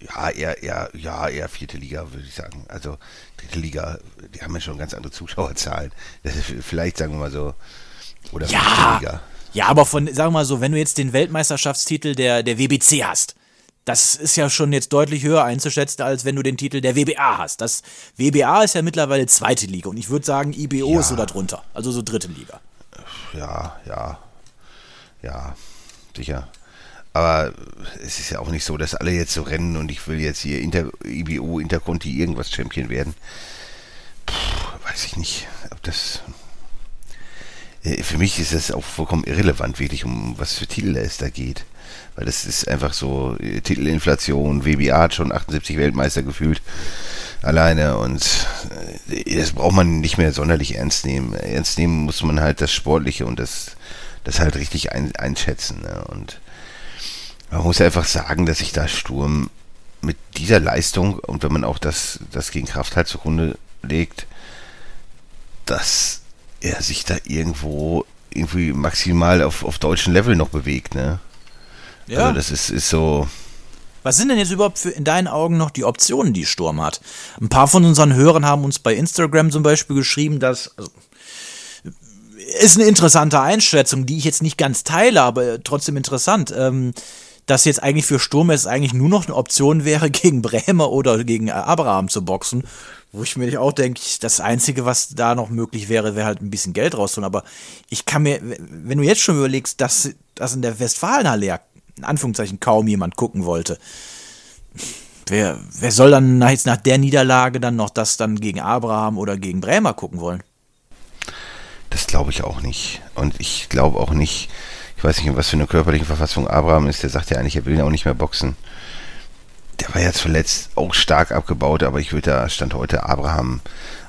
Ja, eher, eher, ja, eher vierte Liga, würde ich sagen. Also dritte Liga, die haben ja schon ganz andere Zuschauerzahlen. vielleicht sagen wir mal so oder ja, ja, aber von, sagen wir mal so, wenn du jetzt den Weltmeisterschaftstitel der, der WBC hast, das ist ja schon jetzt deutlich höher einzuschätzen, als wenn du den Titel der WBA hast. Das WBA ist ja mittlerweile zweite Liga und ich würde sagen, IBO ja. ist so darunter, also so dritte Liga. Ja, ja. Ja, sicher. Aber es ist ja auch nicht so, dass alle jetzt so rennen und ich will jetzt hier Inter, IBO, Interconti, irgendwas Champion werden. Puh, weiß ich nicht, ob das. Äh, für mich ist das auch vollkommen irrelevant, wirklich, um was für Titel es da geht. Weil das ist einfach so äh, Titelinflation, WBA hat schon 78 Weltmeister gefühlt alleine und äh, das braucht man nicht mehr sonderlich ernst nehmen. Ernst nehmen muss man halt das Sportliche und das, das halt richtig ein, einschätzen. Ne? Und man muss einfach sagen, dass sich da Sturm mit dieser Leistung und wenn man auch das, das gegen Kraft halt zugrunde legt, dass er sich da irgendwo irgendwie maximal auf, auf deutschen Level noch bewegt, ne? Ja. Also das ist, ist so. Was sind denn jetzt überhaupt für in deinen Augen noch die Optionen, die Sturm hat? Ein paar von unseren Hörern haben uns bei Instagram zum Beispiel geschrieben, dass. Also, ist eine interessante Einschätzung, die ich jetzt nicht ganz teile, aber trotzdem interessant. Ähm, dass jetzt eigentlich für Sturm es eigentlich nur noch eine Option wäre, (laughs) gegen Bremer oder gegen Abraham zu boxen. Wo ich mir auch denke, das Einzige, was da noch möglich wäre, wäre halt ein bisschen Geld rausholen. Aber ich kann mir, wenn du jetzt schon überlegst, dass, dass in der Westfalenhalle ja in Anführungszeichen kaum jemand gucken wollte, wer, wer soll dann jetzt nach der Niederlage dann noch das dann gegen Abraham oder gegen Bremer gucken wollen? Das glaube ich auch nicht. Und ich glaube auch nicht, ich weiß nicht, was für eine körperliche Verfassung Abraham ist, der sagt ja eigentlich, er will ja auch nicht mehr boxen der war ja zuletzt auch stark abgebaut, aber ich würde da Stand heute Abraham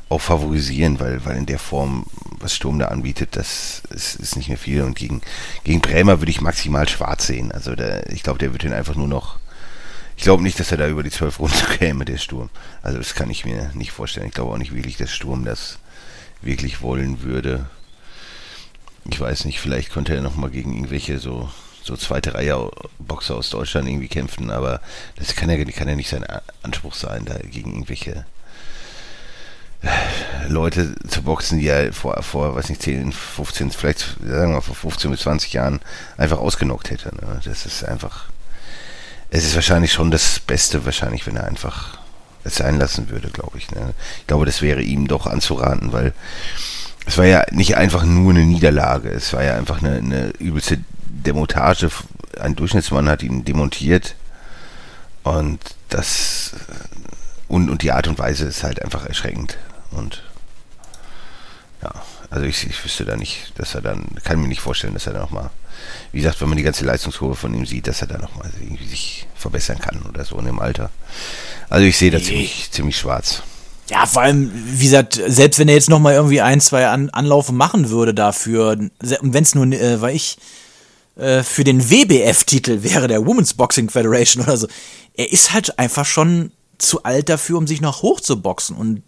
auch favorisieren, weil, weil in der Form, was Sturm da anbietet, das ist, ist nicht mehr viel. Und gegen, gegen Bremer würde ich maximal schwarz sehen. Also der, ich glaube, der wird ihn einfach nur noch. Ich glaube nicht, dass er da über die zwölf Runden (laughs) käme, der Sturm. Also das kann ich mir nicht vorstellen. Ich glaube auch nicht wirklich, dass Sturm das wirklich wollen würde. Ich weiß nicht, vielleicht könnte er nochmal gegen irgendwelche so so zweite Reihe Boxer aus Deutschland irgendwie kämpfen, aber das kann ja, kann ja nicht sein Anspruch sein, da gegen irgendwelche äh, Leute zu boxen, die ja vor, vor, weiß nicht, 10, 15, vielleicht, sagen wir mal, vor 15 bis 20 Jahren einfach ausgenockt hätte. Ne? Das ist einfach, es ist wahrscheinlich schon das Beste, wahrscheinlich, wenn er einfach es sein lassen würde, glaube ich. Ne? Ich glaube, das wäre ihm doch anzuraten, weil es war ja nicht einfach nur eine Niederlage, es war ja einfach eine, eine übelste Demontage, ein Durchschnittsmann hat ihn demontiert und das und, und die Art und Weise ist halt einfach erschreckend und ja, also ich, ich wüsste da nicht, dass er dann, kann mir nicht vorstellen, dass er da nochmal, wie gesagt, wenn man die ganze Leistungskurve von ihm sieht, dass er da nochmal irgendwie sich verbessern kann oder so in dem Alter. Also ich sehe da ziemlich, ziemlich schwarz. Ja, vor allem, wie gesagt, selbst wenn er jetzt nochmal irgendwie ein, zwei An Anlaufe machen würde dafür, und wenn es nur, äh, weil ich, äh, für den WBF-Titel wäre, der Women's Boxing Federation oder so. Er ist halt einfach schon zu alt dafür, um sich noch hochzuboxen. Und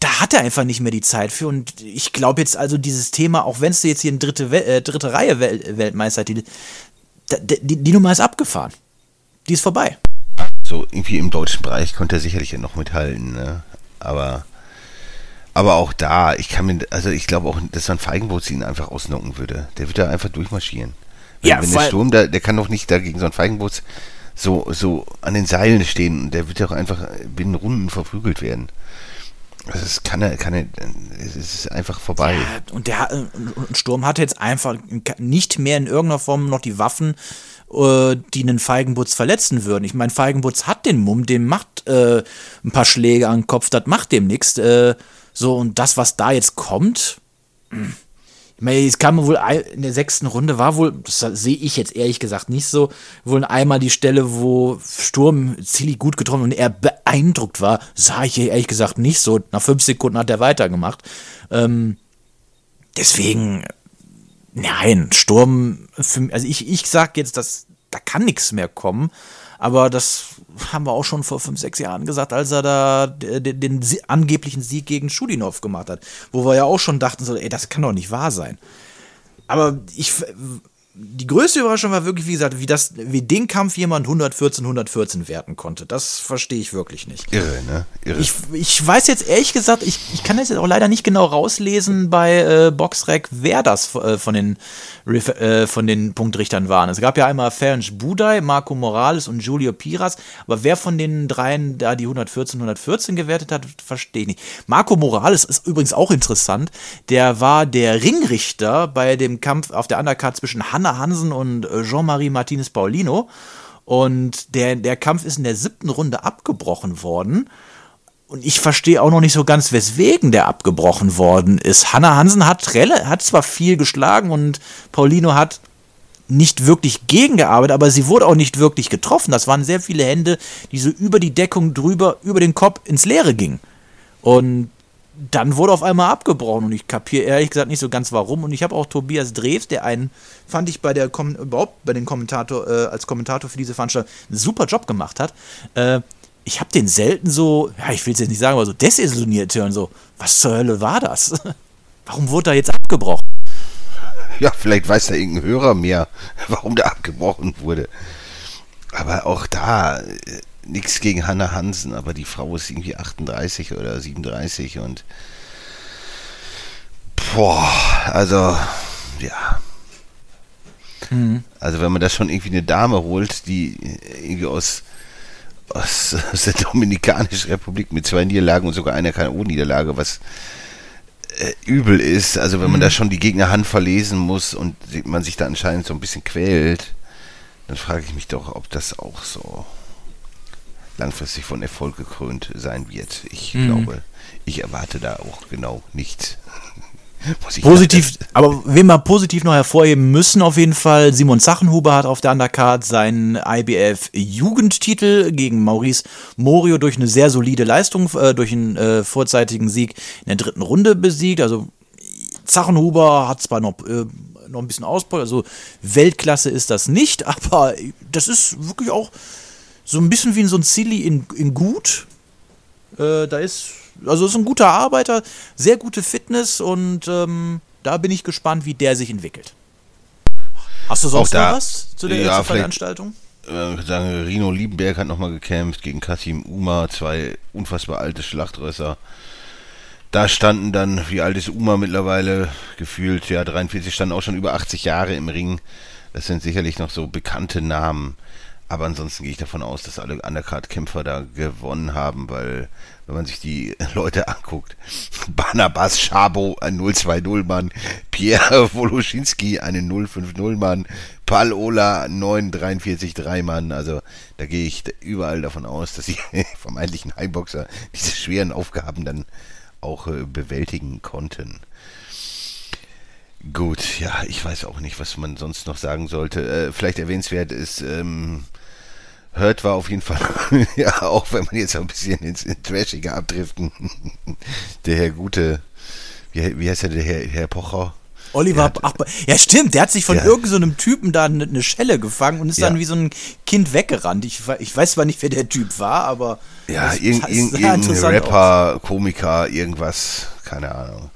da hat er einfach nicht mehr die Zeit für. Und ich glaube jetzt also dieses Thema, auch wenn es jetzt hier eine dritte, äh, dritte Reihe Wel Weltmeistertitel, die, die Nummer ist abgefahren. Die ist vorbei. So, irgendwie im deutschen Bereich konnte er sicherlich noch mithalten, ne? Aber aber auch da, ich kann mir, also ich glaube auch, dass ein Feigenboots ihn einfach ausnocken würde. Der wird da einfach durchmarschieren. Wenn, ja, wenn der Sturm, da, der kann doch nicht da gegen so ein Feigenboots so, so an den Seilen stehen. Der wird doch einfach binnen Runden verprügelt werden. Das ist, kann er, kann er, es ist einfach vorbei. Ja, und der und Sturm hat jetzt einfach nicht mehr in irgendeiner Form noch die Waffen, äh, die einen Feigenbutz verletzen würden. Ich meine, Feigenbutz hat den Mumm, dem macht äh, ein paar Schläge an den Kopf, das macht dem nichts. Äh, so, und das, was da jetzt kommt, ich meine, es kam wohl in der sechsten Runde, war wohl, das sehe ich jetzt ehrlich gesagt nicht so, wohl einmal die Stelle, wo Sturm ziemlich gut getroffen und er beeindruckt war, sah ich ehrlich gesagt nicht so. Nach fünf Sekunden hat er weitergemacht. Ähm, deswegen, nein, Sturm, also ich, ich sag jetzt, dass da kann nichts mehr kommen. Aber das haben wir auch schon vor fünf, sechs Jahren gesagt, als er da den, den angeblichen Sieg gegen Schudinov gemacht hat. Wo wir ja auch schon dachten, so, ey, das kann doch nicht wahr sein. Aber ich, die größte Überraschung war wirklich, wie gesagt, wie, das, wie den Kampf jemand 114, 114 werten konnte. Das verstehe ich wirklich nicht. Irre, ne? Irre. Ich, ich weiß jetzt ehrlich gesagt, ich, ich kann das jetzt auch leider nicht genau rauslesen bei äh, Boxrec, wer das äh, von, den, äh, von den Punktrichtern waren. Es gab ja einmal Ferenc Budai, Marco Morales und Julio Piras, aber wer von den dreien da die 114, 114 gewertet hat, verstehe ich nicht. Marco Morales ist übrigens auch interessant. Der war der Ringrichter bei dem Kampf auf der Undercard zwischen Hanna Hansen und äh, Jean-Marie Martinez Paulino. Und der, der Kampf ist in der siebten Runde abgebrochen worden. Und ich verstehe auch noch nicht so ganz, weswegen der abgebrochen worden ist. Hanna Hansen hat, hat zwar viel geschlagen und Paulino hat nicht wirklich gegengearbeitet, aber sie wurde auch nicht wirklich getroffen. Das waren sehr viele Hände, die so über die Deckung drüber, über den Kopf ins Leere gingen. Und dann wurde auf einmal abgebrochen und ich kapiere ehrlich gesagt nicht so ganz warum. Und ich habe auch Tobias Drews, der einen, fand ich bei der Kom überhaupt bei den Kommentator, äh, als Kommentator für diese Veranstaltung einen super Job gemacht hat. Äh, ich habe den selten so, ja, ich will es jetzt nicht sagen, aber so desillusioniert hören, so, was zur Hölle war das? (laughs) Warum wurde da jetzt abgebrochen? Ja, vielleicht weiß da irgendein Hörer mehr, (laughs) warum der abgebrochen wurde. Aber auch da, äh, nichts gegen Hannah Hansen, aber die Frau ist irgendwie 38 oder 37 und boah, also ja. Also wenn man da schon irgendwie eine Dame holt, die irgendwie aus, aus, aus der Dominikanischen Republik mit zwei Niederlagen und sogar einer keine O-Niederlage, was äh, übel ist, also wenn man da schon die Gegnerhand verlesen muss und man sich da anscheinend so ein bisschen quält, dann frage ich mich doch, ob das auch so langfristig von Erfolg gekrönt sein wird. Ich glaube, ich erwarte da auch genau nichts. (laughs) Positiv, aber wen wir positiv noch hervorheben müssen, auf jeden Fall, Simon Zachenhuber hat auf der Undercard seinen IBF-Jugendtitel gegen Maurice Morio durch eine sehr solide Leistung, äh, durch einen äh, vorzeitigen Sieg in der dritten Runde besiegt. Also Zachenhuber hat zwar noch, äh, noch ein bisschen Ausbau, also Weltklasse ist das nicht, (laughs) aber das ist wirklich auch so ein bisschen wie so ein Silly in, in gut. Äh, da ist, also ist ein guter Arbeiter, sehr gute Fitness und ähm, da bin ich gespannt, wie der sich entwickelt. Hast du sonst da- noch was zu der, ja, Veranstaltung? äh, sagen, Rino Liebenberg hat nochmal gekämpft gegen Kasim Uma, zwei unfassbar alte Schlachtrösser. Da standen dann, wie alt ist Uma mittlerweile, gefühlt, ja, 43, standen auch schon über 80 Jahre im Ring. Das sind sicherlich noch so bekannte Namen. Aber ansonsten gehe ich davon aus, dass alle Undercard-Kämpfer da gewonnen haben, weil, wenn man sich die (laughs) Leute anguckt, (laughs) Barnabas Schabo, ein 020-Mann, Pierre (laughs) Woloschinski, einen 050-Mann, Paul Ola, 943-3-Mann, also da gehe ich überall davon aus, dass die vermeintlichen Highboxer diese schweren Aufgaben dann auch äh, bewältigen konnten. Gut, ja, ich weiß auch nicht, was man sonst noch sagen sollte. Äh, vielleicht erwähnenswert ist, ähm, Hurt war auf jeden Fall, (laughs) ja, auch wenn man jetzt ein bisschen ins, Trashige abdriften, (laughs) der Herr Gute, wie, wie heißt er, der Herr, Herr Pocher? Oliver, hat- ach, ja stimmt, der hat sich von Ja. irgendeinem so einem Typen da eine, eine Schelle gefangen und ist Ja. dann wie so ein Kind weggerannt. Ich, ich weiß zwar nicht, wer der Typ war, aber Ja, irgend, irgend, irgendein interessant aus. Rapper, Komiker, irgendwas, keine Ahnung.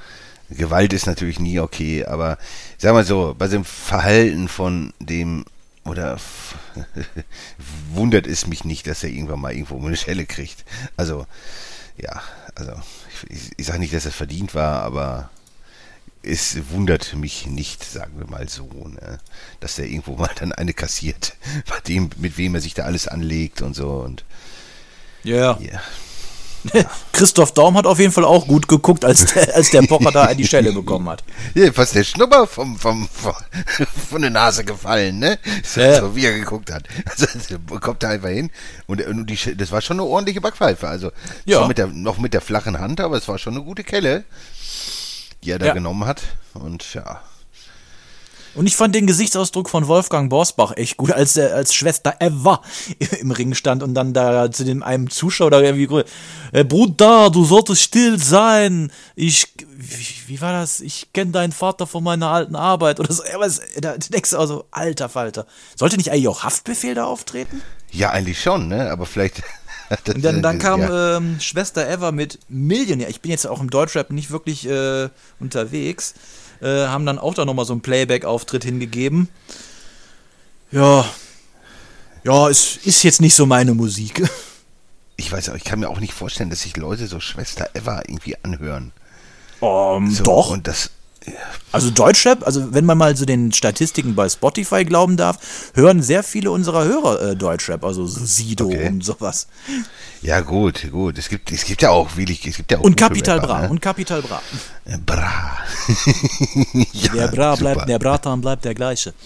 Gewalt ist natürlich nie okay, aber sag mal so, bei dem Verhalten von dem, oder (laughs) wundert es mich nicht, dass er irgendwann mal irgendwo eine Schelle kriegt. Also, ja, also, ich, ich, sage nicht, dass es verdient war, aber es wundert mich nicht, sagen wir mal so, ne, dass der irgendwo mal dann eine kassiert, (laughs) bei dem, mit wem er sich da alles anlegt und so und Ja, ja. (laughs) Christoph Daum hat auf jeden Fall auch gut geguckt, als der, als der Pocher da die Stelle bekommen hat. (laughs) Ja, fast der Schnupper vom, vom, vom, von der Nase gefallen, ne? So, (laughs) Ja. so wie er geguckt hat. Also, kommt da einfach hin. Und, und die, das war schon eine ordentliche Backpfeife. Also, Ja. mit der, noch mit der flachen Hand, aber es war schon eine gute Kelle, die er da Ja. genommen hat. Und ja. Und ich fand den Gesichtsausdruck von Wolfgang Borsbach echt gut, als er als Schwester Eva (laughs) im Ring stand und dann da zu dem einem Zuschauer da irgendwie äh, Bruder, du solltest still sein. Ich wie, wie war das? Ich kenne deinen Vater von meiner alten Arbeit oder so. Aber da denkst du also, alter Falter. Sollte nicht eigentlich auch Haftbefehl da auftreten? Ja, eigentlich schon, ne? Aber vielleicht. (laughs) Und dann, dann kam ja. ähm, Schwester Eva mit Millionär. Ich bin jetzt auch im Deutschrap nicht wirklich äh, unterwegs. Äh, haben dann auch da nochmal so einen Playback-Auftritt hingegeben. Ja. Ja, es ist jetzt nicht so meine Musik. (laughs) Ich weiß auch, ich kann mir auch nicht vorstellen, dass sich Leute so Schwester Eva irgendwie anhören. Um, So, doch. Und das, Also Deutschrap, also wenn man mal so den Statistiken bei Spotify glauben darf, hören sehr viele unserer Hörer äh, Deutschrap, also so Sido Okay. und sowas. ja gut, gut. Es gibt, es gibt ja auch wirklich, es gibt ja auch Und Capital Bra. Ne? Und Capital Bra. Äh, Bra. (laughs) ja, Der Bra super. bleibt, der Bratan bleibt der gleiche. (laughs)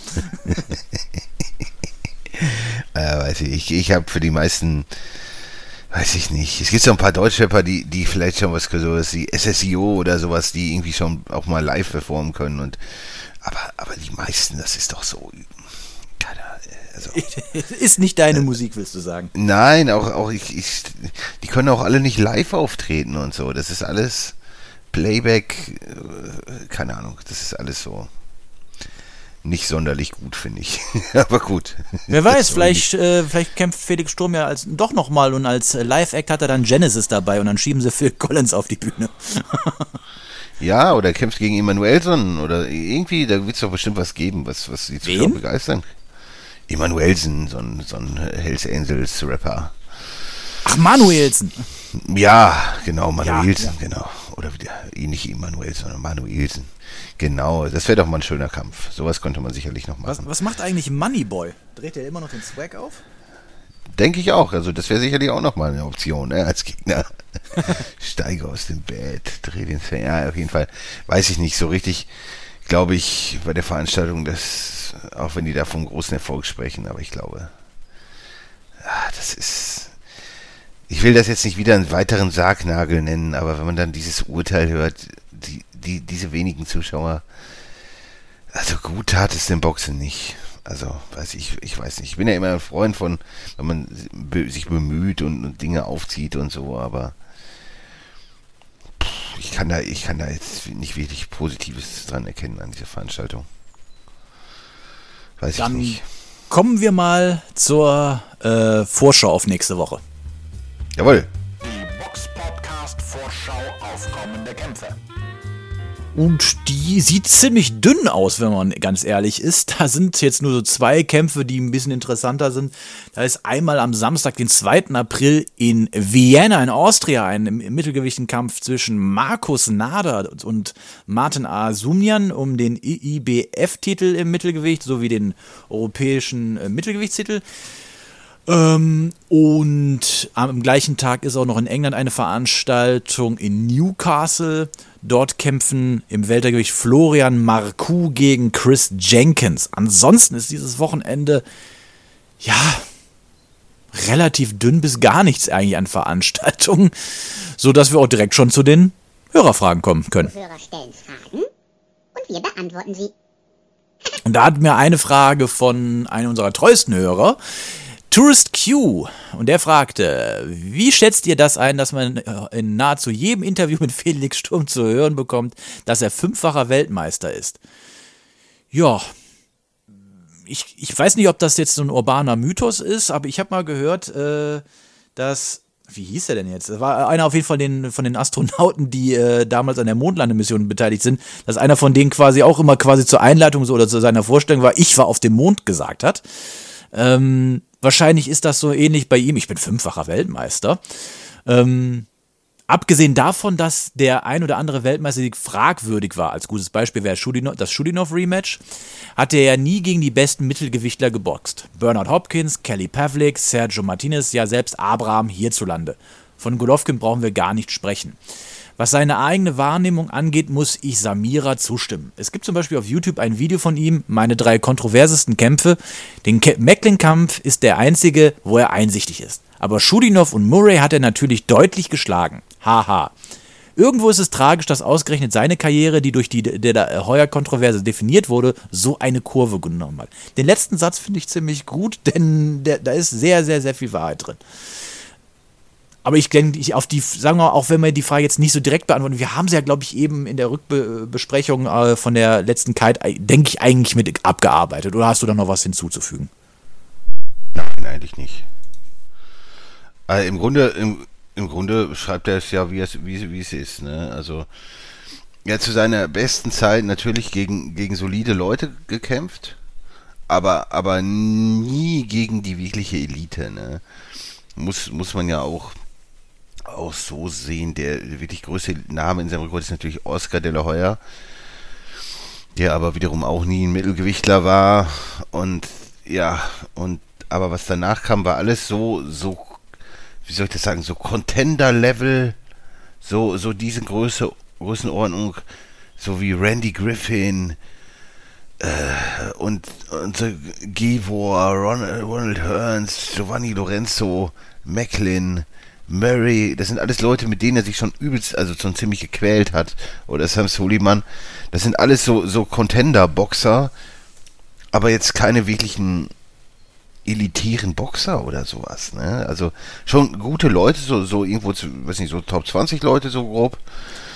Äh, weiß ich, ich, ich habe für die meisten, weiß ich nicht. Es gibt so ein paar Deutschrapper, die, die vielleicht schon was sowas wie SSIO oder sowas, die irgendwie schon auch mal live performen können und aber, aber die meisten, das ist doch so. Keine also, (laughs) ist nicht deine Musik, willst du sagen. nein, auch, auch ich, ich, die können auch alle nicht live auftreten und so. Das ist alles Playback, äh, keine Ahnung, das ist alles so nicht sonderlich gut, finde ich. (laughs) aber gut. Wer weiß, vielleicht, äh, vielleicht kämpft Felix Sturm ja als, doch nochmal und als Live-Act hat er dann Genesis dabei und dann schieben sie Phil Collins auf die Bühne. (laughs) Ja, oder kämpft gegen Emanuelson oder irgendwie, da wird es doch bestimmt was geben, was, was die Zuschauer Wen? begeistern. Emanuelson, so ein, so ein Hells Angels Rapper. Ach, Manuelsen. Ja, genau, Manuelsen, ja. genau. Oder wieder ähnlich Emanuelson oder Manuelsen. Genau, das wäre doch mal ein schöner Kampf. Sowas könnte man sicherlich noch Was, machen. was macht eigentlich Moneyboy? Dreht er immer noch den Swag auf? Denke ich auch. Also das wäre sicherlich auch noch mal eine Option ne, als Gegner. (laughs) Steige aus dem Bett, dreh den Fan. Ja, auf jeden Fall. Weiß ich nicht so richtig. Glaube ich bei der Veranstaltung, dass auch wenn die da vom großen Erfolg sprechen, aber ich glaube, ah, das ist. Ich will das jetzt nicht wieder einen weiteren Sargnagel nennen, aber wenn man dann dieses Urteil hört, die, die, diese wenigen Zuschauer, also gut tat es dem Boxen nicht. Also, weiß ich, ich weiß nicht. Ich bin ja immer ein Freund von, wenn man sich bemüht und, und Dinge aufzieht und so, aber pff, ich kann da, ich kann da jetzt nicht wirklich Positives dran erkennen an dieser Veranstaltung. Weiß Dann ich nicht. kommen wir mal zur äh, Vorschau auf nächste Woche. Jawohl. Die Box Podcast Vorschau auf kommende Kämpfe. Und die sieht ziemlich dünn aus, wenn man ganz ehrlich ist. Da sind jetzt nur so zwei Kämpfe, die ein bisschen interessanter sind. Da ist einmal am Samstag, den 2. April in Vienna in Austria ein im mittelgewichten Kampf zwischen Markus Nader und Martin Asumnian um den IBF-Titel im Mittelgewicht sowie den europäischen äh, Mittelgewichtstitel. Ähm, und am gleichen Tag ist auch noch in England eine Veranstaltung in Newcastle. Dort kämpfen im Weltergewicht Florian Marcoux gegen Chris Jenkins. Ansonsten ist dieses Wochenende, ja, relativ dünn bis gar nichts eigentlich an Veranstaltungen, sodass wir auch direkt schon zu den Hörerfragen kommen können. Hörer stellen Fragen und wir beantworten sie. Und da hat mir eine Frage von einem unserer treuesten Hörer, Tourist Q, und der fragte, wie schätzt ihr das ein, dass man äh, in nahezu jedem Interview mit (laughs) Felix Sturm zu hören bekommt, dass er fünffacher Weltmeister ist? Ja, ich, ich weiß nicht, ob das jetzt so ein urbaner Mythos ist, aber ich habe mal gehört, äh, dass wie hieß er denn jetzt? Das war einer auf jeden Fall den, von den Astronauten, die äh, damals an der Mondlandemission beteiligt sind, dass einer von denen quasi auch immer quasi zur Einleitung so oder zu seiner Vorstellung war, ich war auf dem Mond gesagt hat. Ähm, wahrscheinlich ist das so ähnlich bei ihm. Ich bin fünffacher Weltmeister. Ähm, abgesehen davon, dass der ein oder andere Weltmeistersieg fragwürdig war, als gutes Beispiel wäre das Shudinov-Rematch, hat er ja nie gegen die besten Mittelgewichtler geboxt. Bernard Hopkins, Kelly Pavlik, Sergio Martinez, ja selbst Abraham hierzulande. Von Golovkin brauchen wir gar nicht sprechen. Was seine eigene Wahrnehmung angeht, muss ich Samira zustimmen. Es gibt zum Beispiel auf YouTube ein Video von ihm, meine drei kontroversesten Kämpfe. Den Ke Macklin-Kampf ist der einzige, wo er einsichtig ist. Aber Shudinov und Murray hat er natürlich deutlich geschlagen. Haha. Irgendwo ist es tragisch, dass ausgerechnet seine Karriere, die durch die der, der Heuer-Kontroverse definiert wurde, so eine Kurve genommen hat. Den letzten Satz finde ich ziemlich gut, denn da ist sehr, sehr, sehr viel Wahrheit drin. Aber ich denke, ich auf die, sagen wir mal, auch wenn wir die Frage jetzt nicht so direkt beantworten, wir haben sie ja, glaube ich, eben in der Rückbesprechung äh, von der letzten Kite, denke ich, eigentlich mit abgearbeitet. Oder hast du da noch was hinzuzufügen? Nein, eigentlich nicht. Also im Grunde, im, im Grunde schreibt er es ja, wie es, wie, wie es ist. Ne? Also er hat zu seiner besten Zeit natürlich gegen, gegen solide Leute gekämpft, aber, aber nie gegen die wirkliche Elite, ne? Muss, muss man ja auch, auch so sehen. Der wirklich größte Name in seinem Rekord ist natürlich Oscar de la Hoya, der aber wiederum auch nie ein Mittelgewichtler war. Und ja, und aber was danach kam, war alles so, so, wie soll ich das sagen, so Contender-Level, so, so diese Größe, Größenordnung, so wie Randy Griffin, äh, und, und so Givor, Ronald, Ronald Hearns, Giovanni Lorenzo, Macklin, Murray, das sind alles Leute, mit denen er sich schon übelst, also schon ziemlich gequält hat. Oder Sam Suleiman. Das sind alles so, so Contender-Boxer, aber jetzt keine wirklichen elitären Boxer oder sowas, ne? Also schon gute Leute, so, so irgendwo, zu, weiß nicht, so Top 20 Leute, so grob.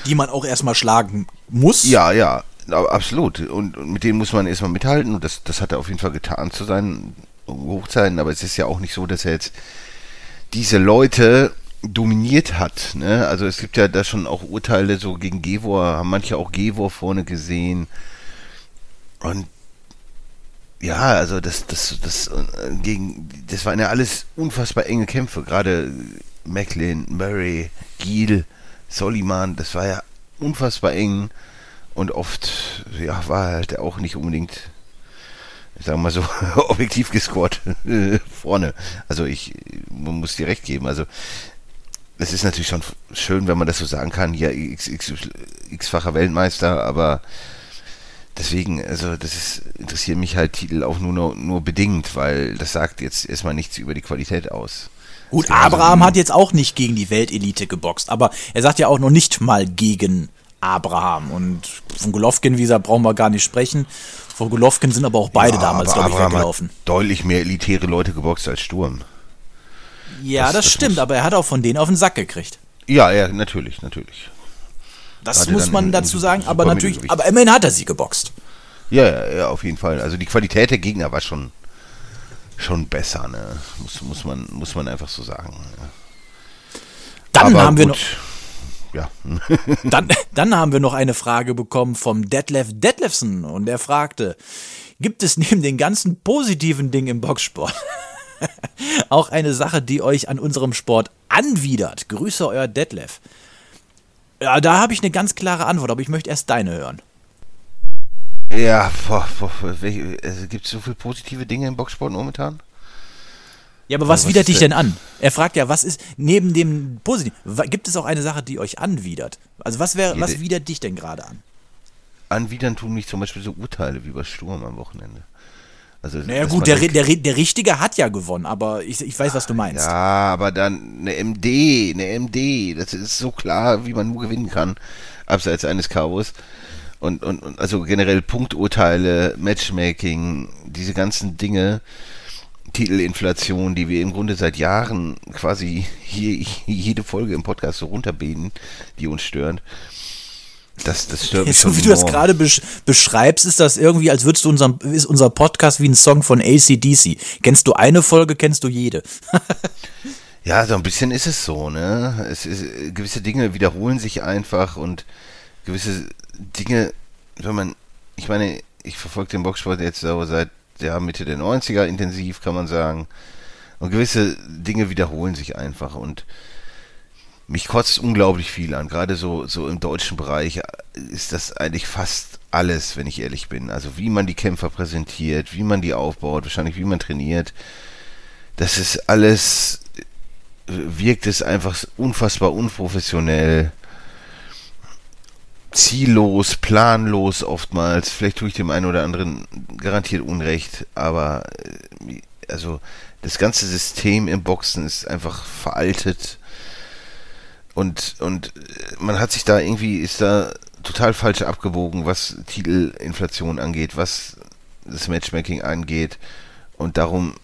Die man auch erstmal schlagen muss. Ja, ja, absolut. Und, und mit denen muss man erstmal mithalten und das, das hat er auf jeden Fall getan zu seinen Hochzeiten, aber es ist ja auch nicht so, dass er jetzt diese Leute dominiert hat. Ne? Also es gibt ja da schon auch Urteile so gegen Gevor, haben manche auch Gevor vorne gesehen. Und ja, also das, das, das äh, gegen, das waren ja alles unfassbar enge Kämpfe. Gerade Macklin, Murray, Giel, Soliman, das war ja unfassbar eng und oft, ja, war halt auch nicht unbedingt, sagen wir mal so, (laughs) objektiv gescored (laughs) vorne. Also ich, man muss dir recht geben. Also es ist natürlich schon schön, wenn man das so sagen kann, ja, x-facher Weltmeister, aber deswegen, also das ist, interessiert mich halt Titel auch nur, nur, nur bedingt, weil das sagt jetzt erstmal nichts über die Qualität aus. Gut, Abraham hat jetzt auch nicht gegen die Weltelite geboxt, aber er sagt ja auch noch nicht mal gegen Abraham. Und von Golovkin, wie gesagt, brauchen wir gar nicht sprechen. Von Golovkin sind aber auch beide ja, damals, glaube ich, weggelaufen. Hat deutlich mehr elitäre Leute geboxt als Sturm. Ja, das, das, stimmt, aber er hat auch von denen auf den Sack gekriegt. Ja, ja, natürlich, natürlich. Das muss man dazu sagen, aber natürlich, aber immerhin hat er sie geboxt. Ja, ja, ja, auf jeden Fall. Also die Qualität der Gegner war schon, schon besser, ne? Muss, muss, man, muss man einfach so sagen. Ja. Dann aber haben wir noch. Ja. (laughs) dann, dann haben wir noch eine Frage bekommen vom Detlef Detlefsen und er fragte: Gibt es neben den ganzen positiven Dingen im Boxsport (laughs) auch eine Sache, die euch an unserem Sport anwidert? Grüße euer Detlef. Ja, da habe ich eine ganz klare Antwort, aber ich möchte erst deine hören. Ja, boah, boah, also gibt es so viele positive Dinge im Boxsport momentan? Ja, aber was, was widert dich denn an? Er fragt ja, was ist neben dem Positiven, gibt es auch eine Sache, die euch anwidert? Also was wäre, was widert dich denn gerade an? Anwidern tun mich zum Beispiel so Urteile wie bei Sturm am Wochenende. Also, naja gut, der, der, der Richtige hat ja gewonnen, aber ich, ich weiß, was du meinst. Ja, aber dann eine MD, eine MD, das ist so klar, wie man nur gewinnen kann, abseits eines Chaos. Und, und, und also generell Punkturteile, Matchmaking, diese ganzen Dinge, Titelinflation, die wir im Grunde seit Jahren quasi hier, jede Folge im Podcast so runterbeten, die uns stören. Das, das stört mich So wie du das gerade besch beschreibst, ist das irgendwie, als würdest du unserem, ist unser Podcast wie ein Song von ACDC. Kennst du eine Folge, kennst du jede. (laughs) ja, so ein bisschen ist es so, ne? Es ist, gewisse Dinge wiederholen sich einfach und gewisse Dinge, wenn man, ich meine, ich verfolge den Boxsport jetzt so seit ja, Mitte der 90er intensiv, kann man sagen. Und gewisse Dinge wiederholen sich einfach und mich kotzt unglaublich viel an. Gerade so, so im deutschen Bereich ist das eigentlich fast alles, wenn ich ehrlich bin. Also wie man die Kämpfer präsentiert, wie man die aufbaut, wahrscheinlich wie man trainiert. Das ist alles, wirkt es einfach unfassbar unprofessionell, ziellos, planlos oftmals. Vielleicht tue ich dem einen oder anderen garantiert Unrecht, aber äh, also das ganze System im Boxen ist einfach veraltet und, und man hat sich da irgendwie, ist da total falsch abgewogen, was Titelinflation angeht, was das Matchmaking angeht. Und darum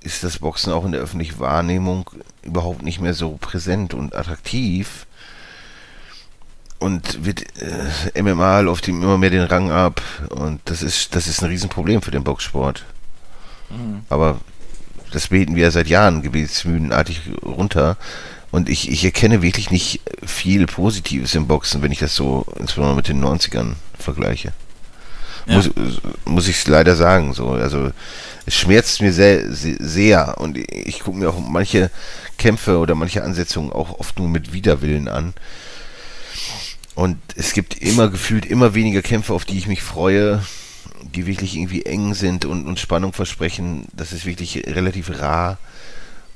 ist das Boxen auch in der öffentlichen Wahrnehmung überhaupt nicht mehr so präsent und attraktiv. Und wird äh, MMA läuft ihm immer mehr den Rang ab. Und das ist, das ist ein Riesenproblem für den Boxsport. Mhm. Aber das beten wir seit Jahren gebetsmühlenartig runter. Und ich, ich erkenne wirklich nicht viel Positives im Boxen, wenn ich das so insbesondere mit den 90ern vergleiche. Ja. Muss, muss ich leider sagen. So. Also es schmerzt mir sehr, sehr, und ich gucke mir auch manche Kämpfe oder manche Ansetzungen auch oft nur mit Widerwillen an. Und es gibt immer gefühlt immer weniger Kämpfe, auf die ich mich freue, die wirklich irgendwie eng sind und, und Spannung versprechen. Das ist wirklich relativ rar.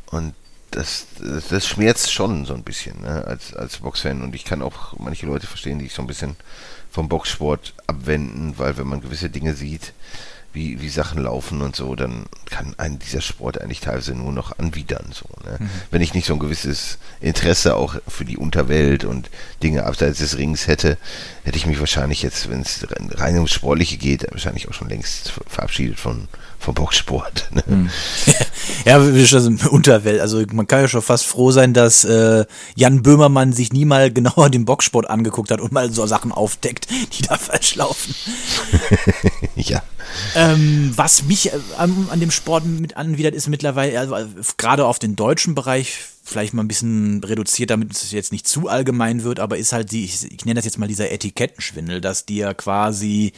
Und das, das, das schmerzt schon so ein bisschen ne, als, als Boxfan. Und ich kann auch manche Leute verstehen, die sich so ein bisschen vom Boxsport abwenden, weil wenn man gewisse Dinge sieht, wie, wie Sachen laufen und so, dann kann einen dieser Sport eigentlich teilweise nur noch anwidern. So, ne? Mhm. Wenn ich nicht so ein gewisses Interesse auch für die Unterwelt und Dinge abseits des Rings hätte, hätte ich mich wahrscheinlich jetzt, wenn es rein ums Sportliche geht, wahrscheinlich auch schon längst verabschiedet von, vom Boxsport. (laughs) Ne? Mhm. (laughs) Ja, Unterwelt. Also man kann ja schon fast froh sein, dass äh, Jan Böhmermann sich nie mal genauer den Boxsport angeguckt hat und mal so Sachen aufdeckt, die da falsch laufen. (laughs) ja. Ähm, was mich äh, an, an, dem Sport mit anwidert, ist mittlerweile, also, gerade auf den deutschen Bereich, vielleicht mal ein bisschen reduziert, damit es jetzt nicht zu allgemein wird, aber ist halt die, ich, ich nenne das jetzt mal dieser Etikettenschwindel, dass dir quasi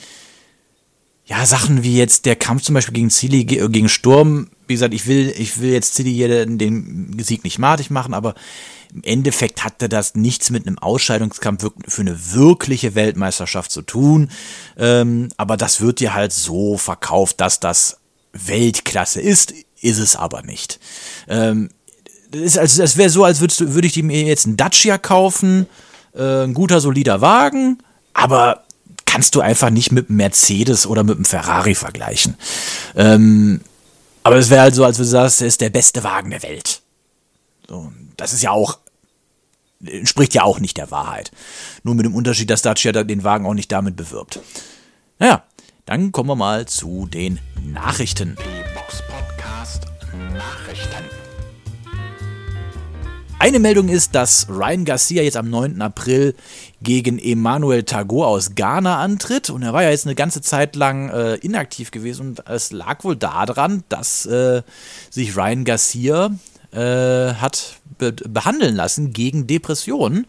ja, Sachen wie jetzt der Kampf zum Beispiel gegen Zili, gegen Sturm, wie gesagt, ich will, ich will jetzt Zili hier den Sieg nicht madig machen, aber im Endeffekt hatte das nichts mit einem Ausscheidungskampf für eine wirkliche Weltmeisterschaft zu tun. Ähm, aber das wird dir halt so verkauft, dass das Weltklasse ist, ist es aber nicht. Ähm, das, ist, also, das wäre so, als würde ich mir jetzt einen Dacia kaufen, äh, ein guter, solider Wagen, aber kannst du einfach nicht mit einem Mercedes oder mit einem Ferrari vergleichen. Ähm, aber es wäre halt so, als du sagst, er ist der beste Wagen der Welt. So, das ist ja auch, entspricht ja auch nicht der Wahrheit. Nur mit dem Unterschied, dass Dacia den Wagen auch nicht damit bewirbt. Naja, dann kommen wir mal zu den Nachrichten. Die Box Podcast Nachrichten. Eine Meldung ist, dass Ryan Garcia jetzt am 9. April gegen Emmanuel Tago aus Ghana antritt. Und er war ja jetzt eine ganze Zeit lang äh, inaktiv gewesen. Und es lag wohl daran, dass äh, sich Ryan Garcia äh, hat be behandeln lassen gegen Depressionen.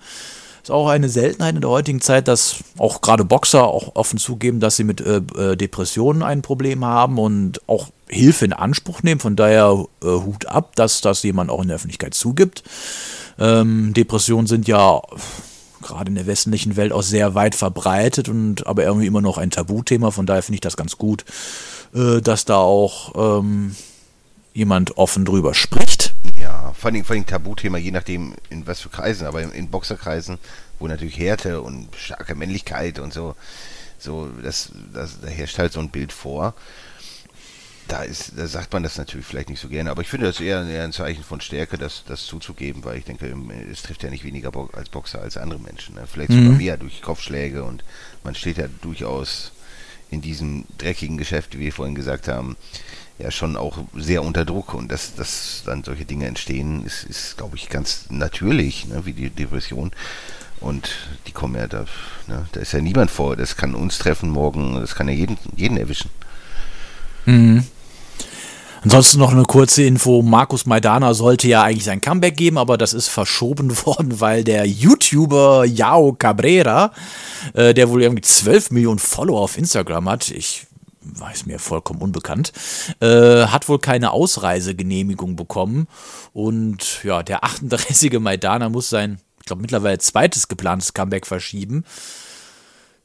Ist auch eine Seltenheit in der heutigen Zeit, dass auch gerade Boxer auch offen zugeben, dass sie mit äh, äh, Depressionen ein Problem haben und auch Hilfe in Anspruch nehmen. Von daher äh, Hut ab, dass das jemand auch in der Öffentlichkeit zugibt. Ähm, Depressionen sind ja gerade in der westlichen Welt auch sehr weit verbreitet und aber irgendwie immer noch ein Tabuthema. Von daher finde ich das ganz gut, äh, dass da auch ähm, jemand offen drüber spricht. Ja, vor allem, vor allem Tabuthema, je nachdem in was für Kreisen, aber in, in Boxerkreisen, wo natürlich Härte und starke Männlichkeit und so, so, das, das, da herrscht halt so ein Bild vor. Da, ist, da sagt man das natürlich vielleicht nicht so gerne, aber ich finde das eher, eher ein Zeichen von Stärke, das, das zuzugeben, weil ich denke, es trifft ja nicht weniger Bo als Boxer als andere Menschen. Ne? Vielleicht sogar mhm. mehr durch Kopfschläge und man steht ja durchaus in diesem dreckigen Geschäft, wie wir vorhin gesagt haben, ja schon auch sehr unter Druck und dass, dass dann solche Dinge entstehen, ist, ist glaube ich, ganz natürlich, ne, wie die Depression. Und die kommen ja da, ne, da ist ja niemand vor, das kann uns treffen morgen, das kann ja jeden, jeden erwischen. Mhm. Ansonsten noch eine kurze Info. Markus Maidana sollte ja eigentlich sein Comeback geben, aber das ist verschoben (laughs) worden, weil der YouTuber Yao Cabrera, äh, der wohl irgendwie 12 Millionen Follower auf Instagram hat, ich weiß mir vollkommen unbekannt, äh, hat wohl keine Ausreisegenehmigung bekommen. Und ja, der 38. Maidana muss sein, ich glaube, mittlerweile zweites geplantes Comeback verschieben.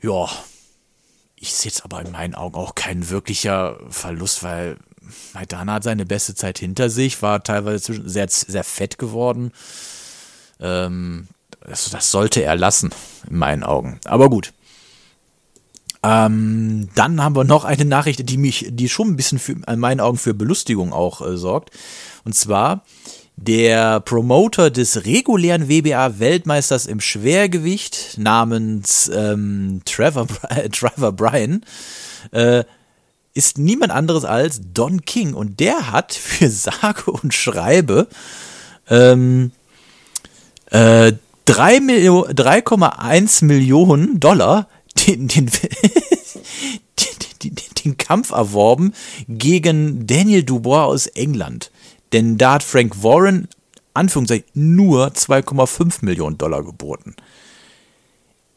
Ja, ich sehe jetzt aber in meinen Augen auch kein wirklicher Verlust, weil Maidana hat seine beste Zeit hinter sich, war teilweise sehr, sehr fett geworden. Ähm, das, das sollte er lassen, in meinen Augen. Aber gut. Ähm, dann haben wir noch eine Nachricht, die mich, die schon ein bisschen für, in meinen Augen für Belustigung auch äh, sorgt. Und zwar der Promoter des regulären WBA-Weltmeisters im Schwergewicht namens ähm, Trevor, (laughs) Trevor Bryan äh, ist niemand anderes als Don King und der hat für (laughs) sage und schreibe ähm, äh, 3,1 Millionen Dollar den, den, den, den, Kampf erworben gegen Daniel Dubois aus England. Denn da hat Frank Warren, Anführungszeichen, nur 2,5 Millionen Dollar geboten.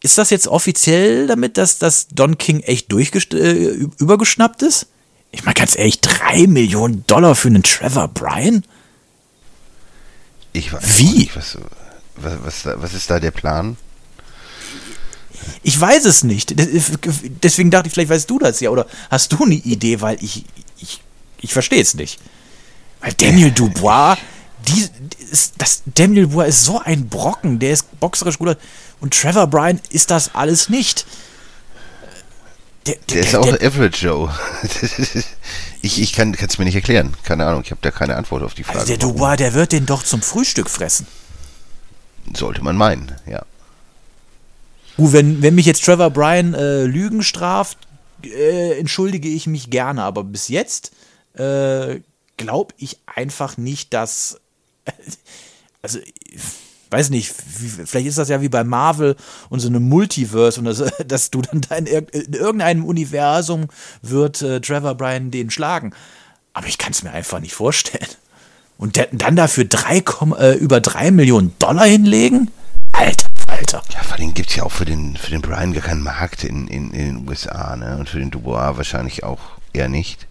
ist das jetzt offiziell damit, dass, dass Don King echt äh, übergeschnappt ist? Ich meine, ganz ehrlich, drei Millionen Dollar für einen Trevor Bryan? Ich weiß Wie? Nicht, was, was, was, was ist da der Plan? Ich weiß es nicht. Deswegen dachte ich, vielleicht weißt du das ja. Oder hast du eine Idee, weil ich, ich, ich verstehe es nicht. Weil Daniel Dubois, die, ist, das, Daniel Dubois ist so ein Brocken, der ist boxerisch gut. Und Trevor Bryan ist das alles nicht. Der, Der ist auch Average Joe. (laughs) ich ich kann es mir nicht erklären. Keine Ahnung, ich habe da keine Antwort auf die Frage. also der. Dubois, der wird den doch zum Frühstück fressen. Sollte man meinen, ja. Uh, wenn, wenn mich jetzt Trevor Bryan äh, Lügen straft, äh, entschuldige ich mich gerne. Aber bis jetzt äh, glaube ich einfach nicht, dass. (laughs) Also, ich weiß nicht, vielleicht ist das ja wie bei Marvel und so einem Multiverse und das, (laughs) dass du dann da in, irg- in irgendeinem Universum wird äh, Trevor Bryan den schlagen. Aber ich kann es mir einfach nicht vorstellen. Und dann dafür drei, äh, über drei Millionen Dollar hinlegen? Alter, Alter. Ja, vor allem gibt es ja auch für den, für den Brian gar keinen Markt in, in, in den USA, ne? Und für den Dubois wahrscheinlich auch eher nicht.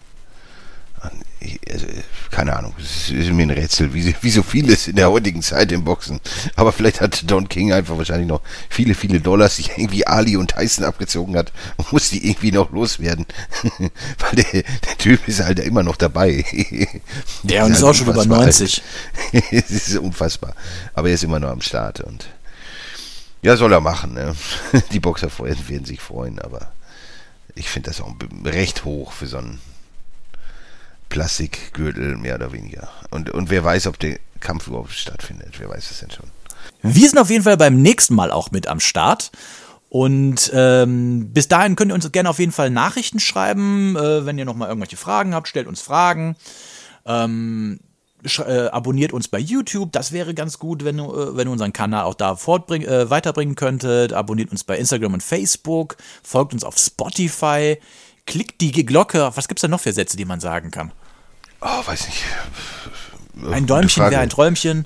Ich, also, keine Ahnung, es ist, ist mir ein Rätsel, wie, wie so vieles in der heutigen Zeit im Boxen. Aber vielleicht hat Don King einfach wahrscheinlich noch viele, viele Dollars, die irgendwie Ali und Tyson abgezogen hat und muss die irgendwie noch loswerden. (laughs) Weil der, der Typ ist halt immer noch dabei. Der und Das ist auch schon über unfassbar. 90. (laughs) es ist unfassbar. Aber er ist immer noch am Start und ja, soll er machen. Ne? (laughs) Die Boxer werden sich freuen, aber ich finde das auch recht hoch für so einen Plastikgürtel, mehr oder weniger. Und, und wer weiß, ob der Kampf überhaupt stattfindet. Wer weiß es denn schon. Wir sind auf jeden Fall beim nächsten Mal auch mit am Start. Und ähm, bis dahin könnt ihr uns gerne auf jeden Fall Nachrichten schreiben. Äh, wenn ihr nochmal irgendwelche Fragen habt, stellt uns Fragen. Ähm, äh, abonniert uns bei YouTube. Das wäre ganz gut, wenn, du, äh, wenn ihr unseren Kanal auch da fortbring äh, weiterbringen könntet. Abonniert uns bei Instagram und Facebook. Folgt uns auf Spotify. Klickt die Glocke. Was gibt's da noch für Sätze, die man sagen kann? Oh, weiß nicht. Ein Gute Däumchen wäre ein Träumchen.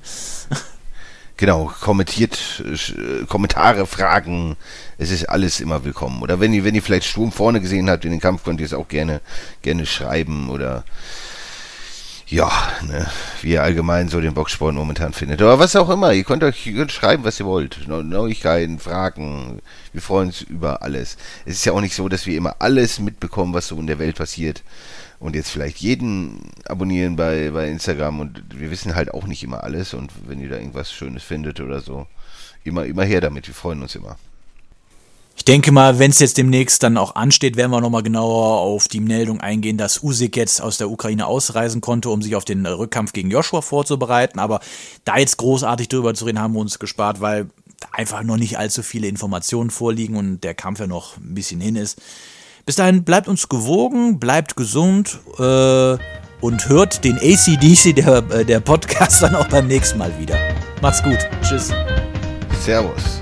Genau, kommentiert, äh, Kommentare, Fragen, es ist alles immer willkommen. Oder wenn ihr, wenn ihr vielleicht Sturm vorne gesehen habt in den Kampf, könnt ihr es auch gerne, gerne schreiben oder ja, ne, wie ihr allgemein so den Boxsport momentan findet. Oder was auch immer, ihr könnt euch ihr könnt schreiben, was ihr wollt. Neu- Neuigkeiten, Fragen, wir freuen uns über alles. Es ist ja auch nicht so, dass wir immer alles mitbekommen, was so in der Welt passiert. Und jetzt vielleicht jeden abonnieren bei, bei Instagram und wir wissen halt auch nicht immer alles und wenn ihr da irgendwas Schönes findet oder so, immer, immer her damit, wir freuen uns immer. Ich denke mal, wenn es jetzt demnächst dann auch ansteht, werden wir nochmal genauer auf die Meldung eingehen, dass Usyk jetzt aus der Ukraine ausreisen konnte, um sich auf den Rückkampf gegen Joshua vorzubereiten. Aber da jetzt großartig drüber zu reden, haben wir uns gespart, weil einfach noch nicht allzu viele Informationen vorliegen und der Kampf ja noch ein bisschen hin ist. Bis dahin bleibt uns gewogen, bleibt gesund äh, und hört den ACDC, der, äh, der Podcast, (laughs) dann auch beim nächsten Mal wieder. Macht's gut. Tschüss. Servus.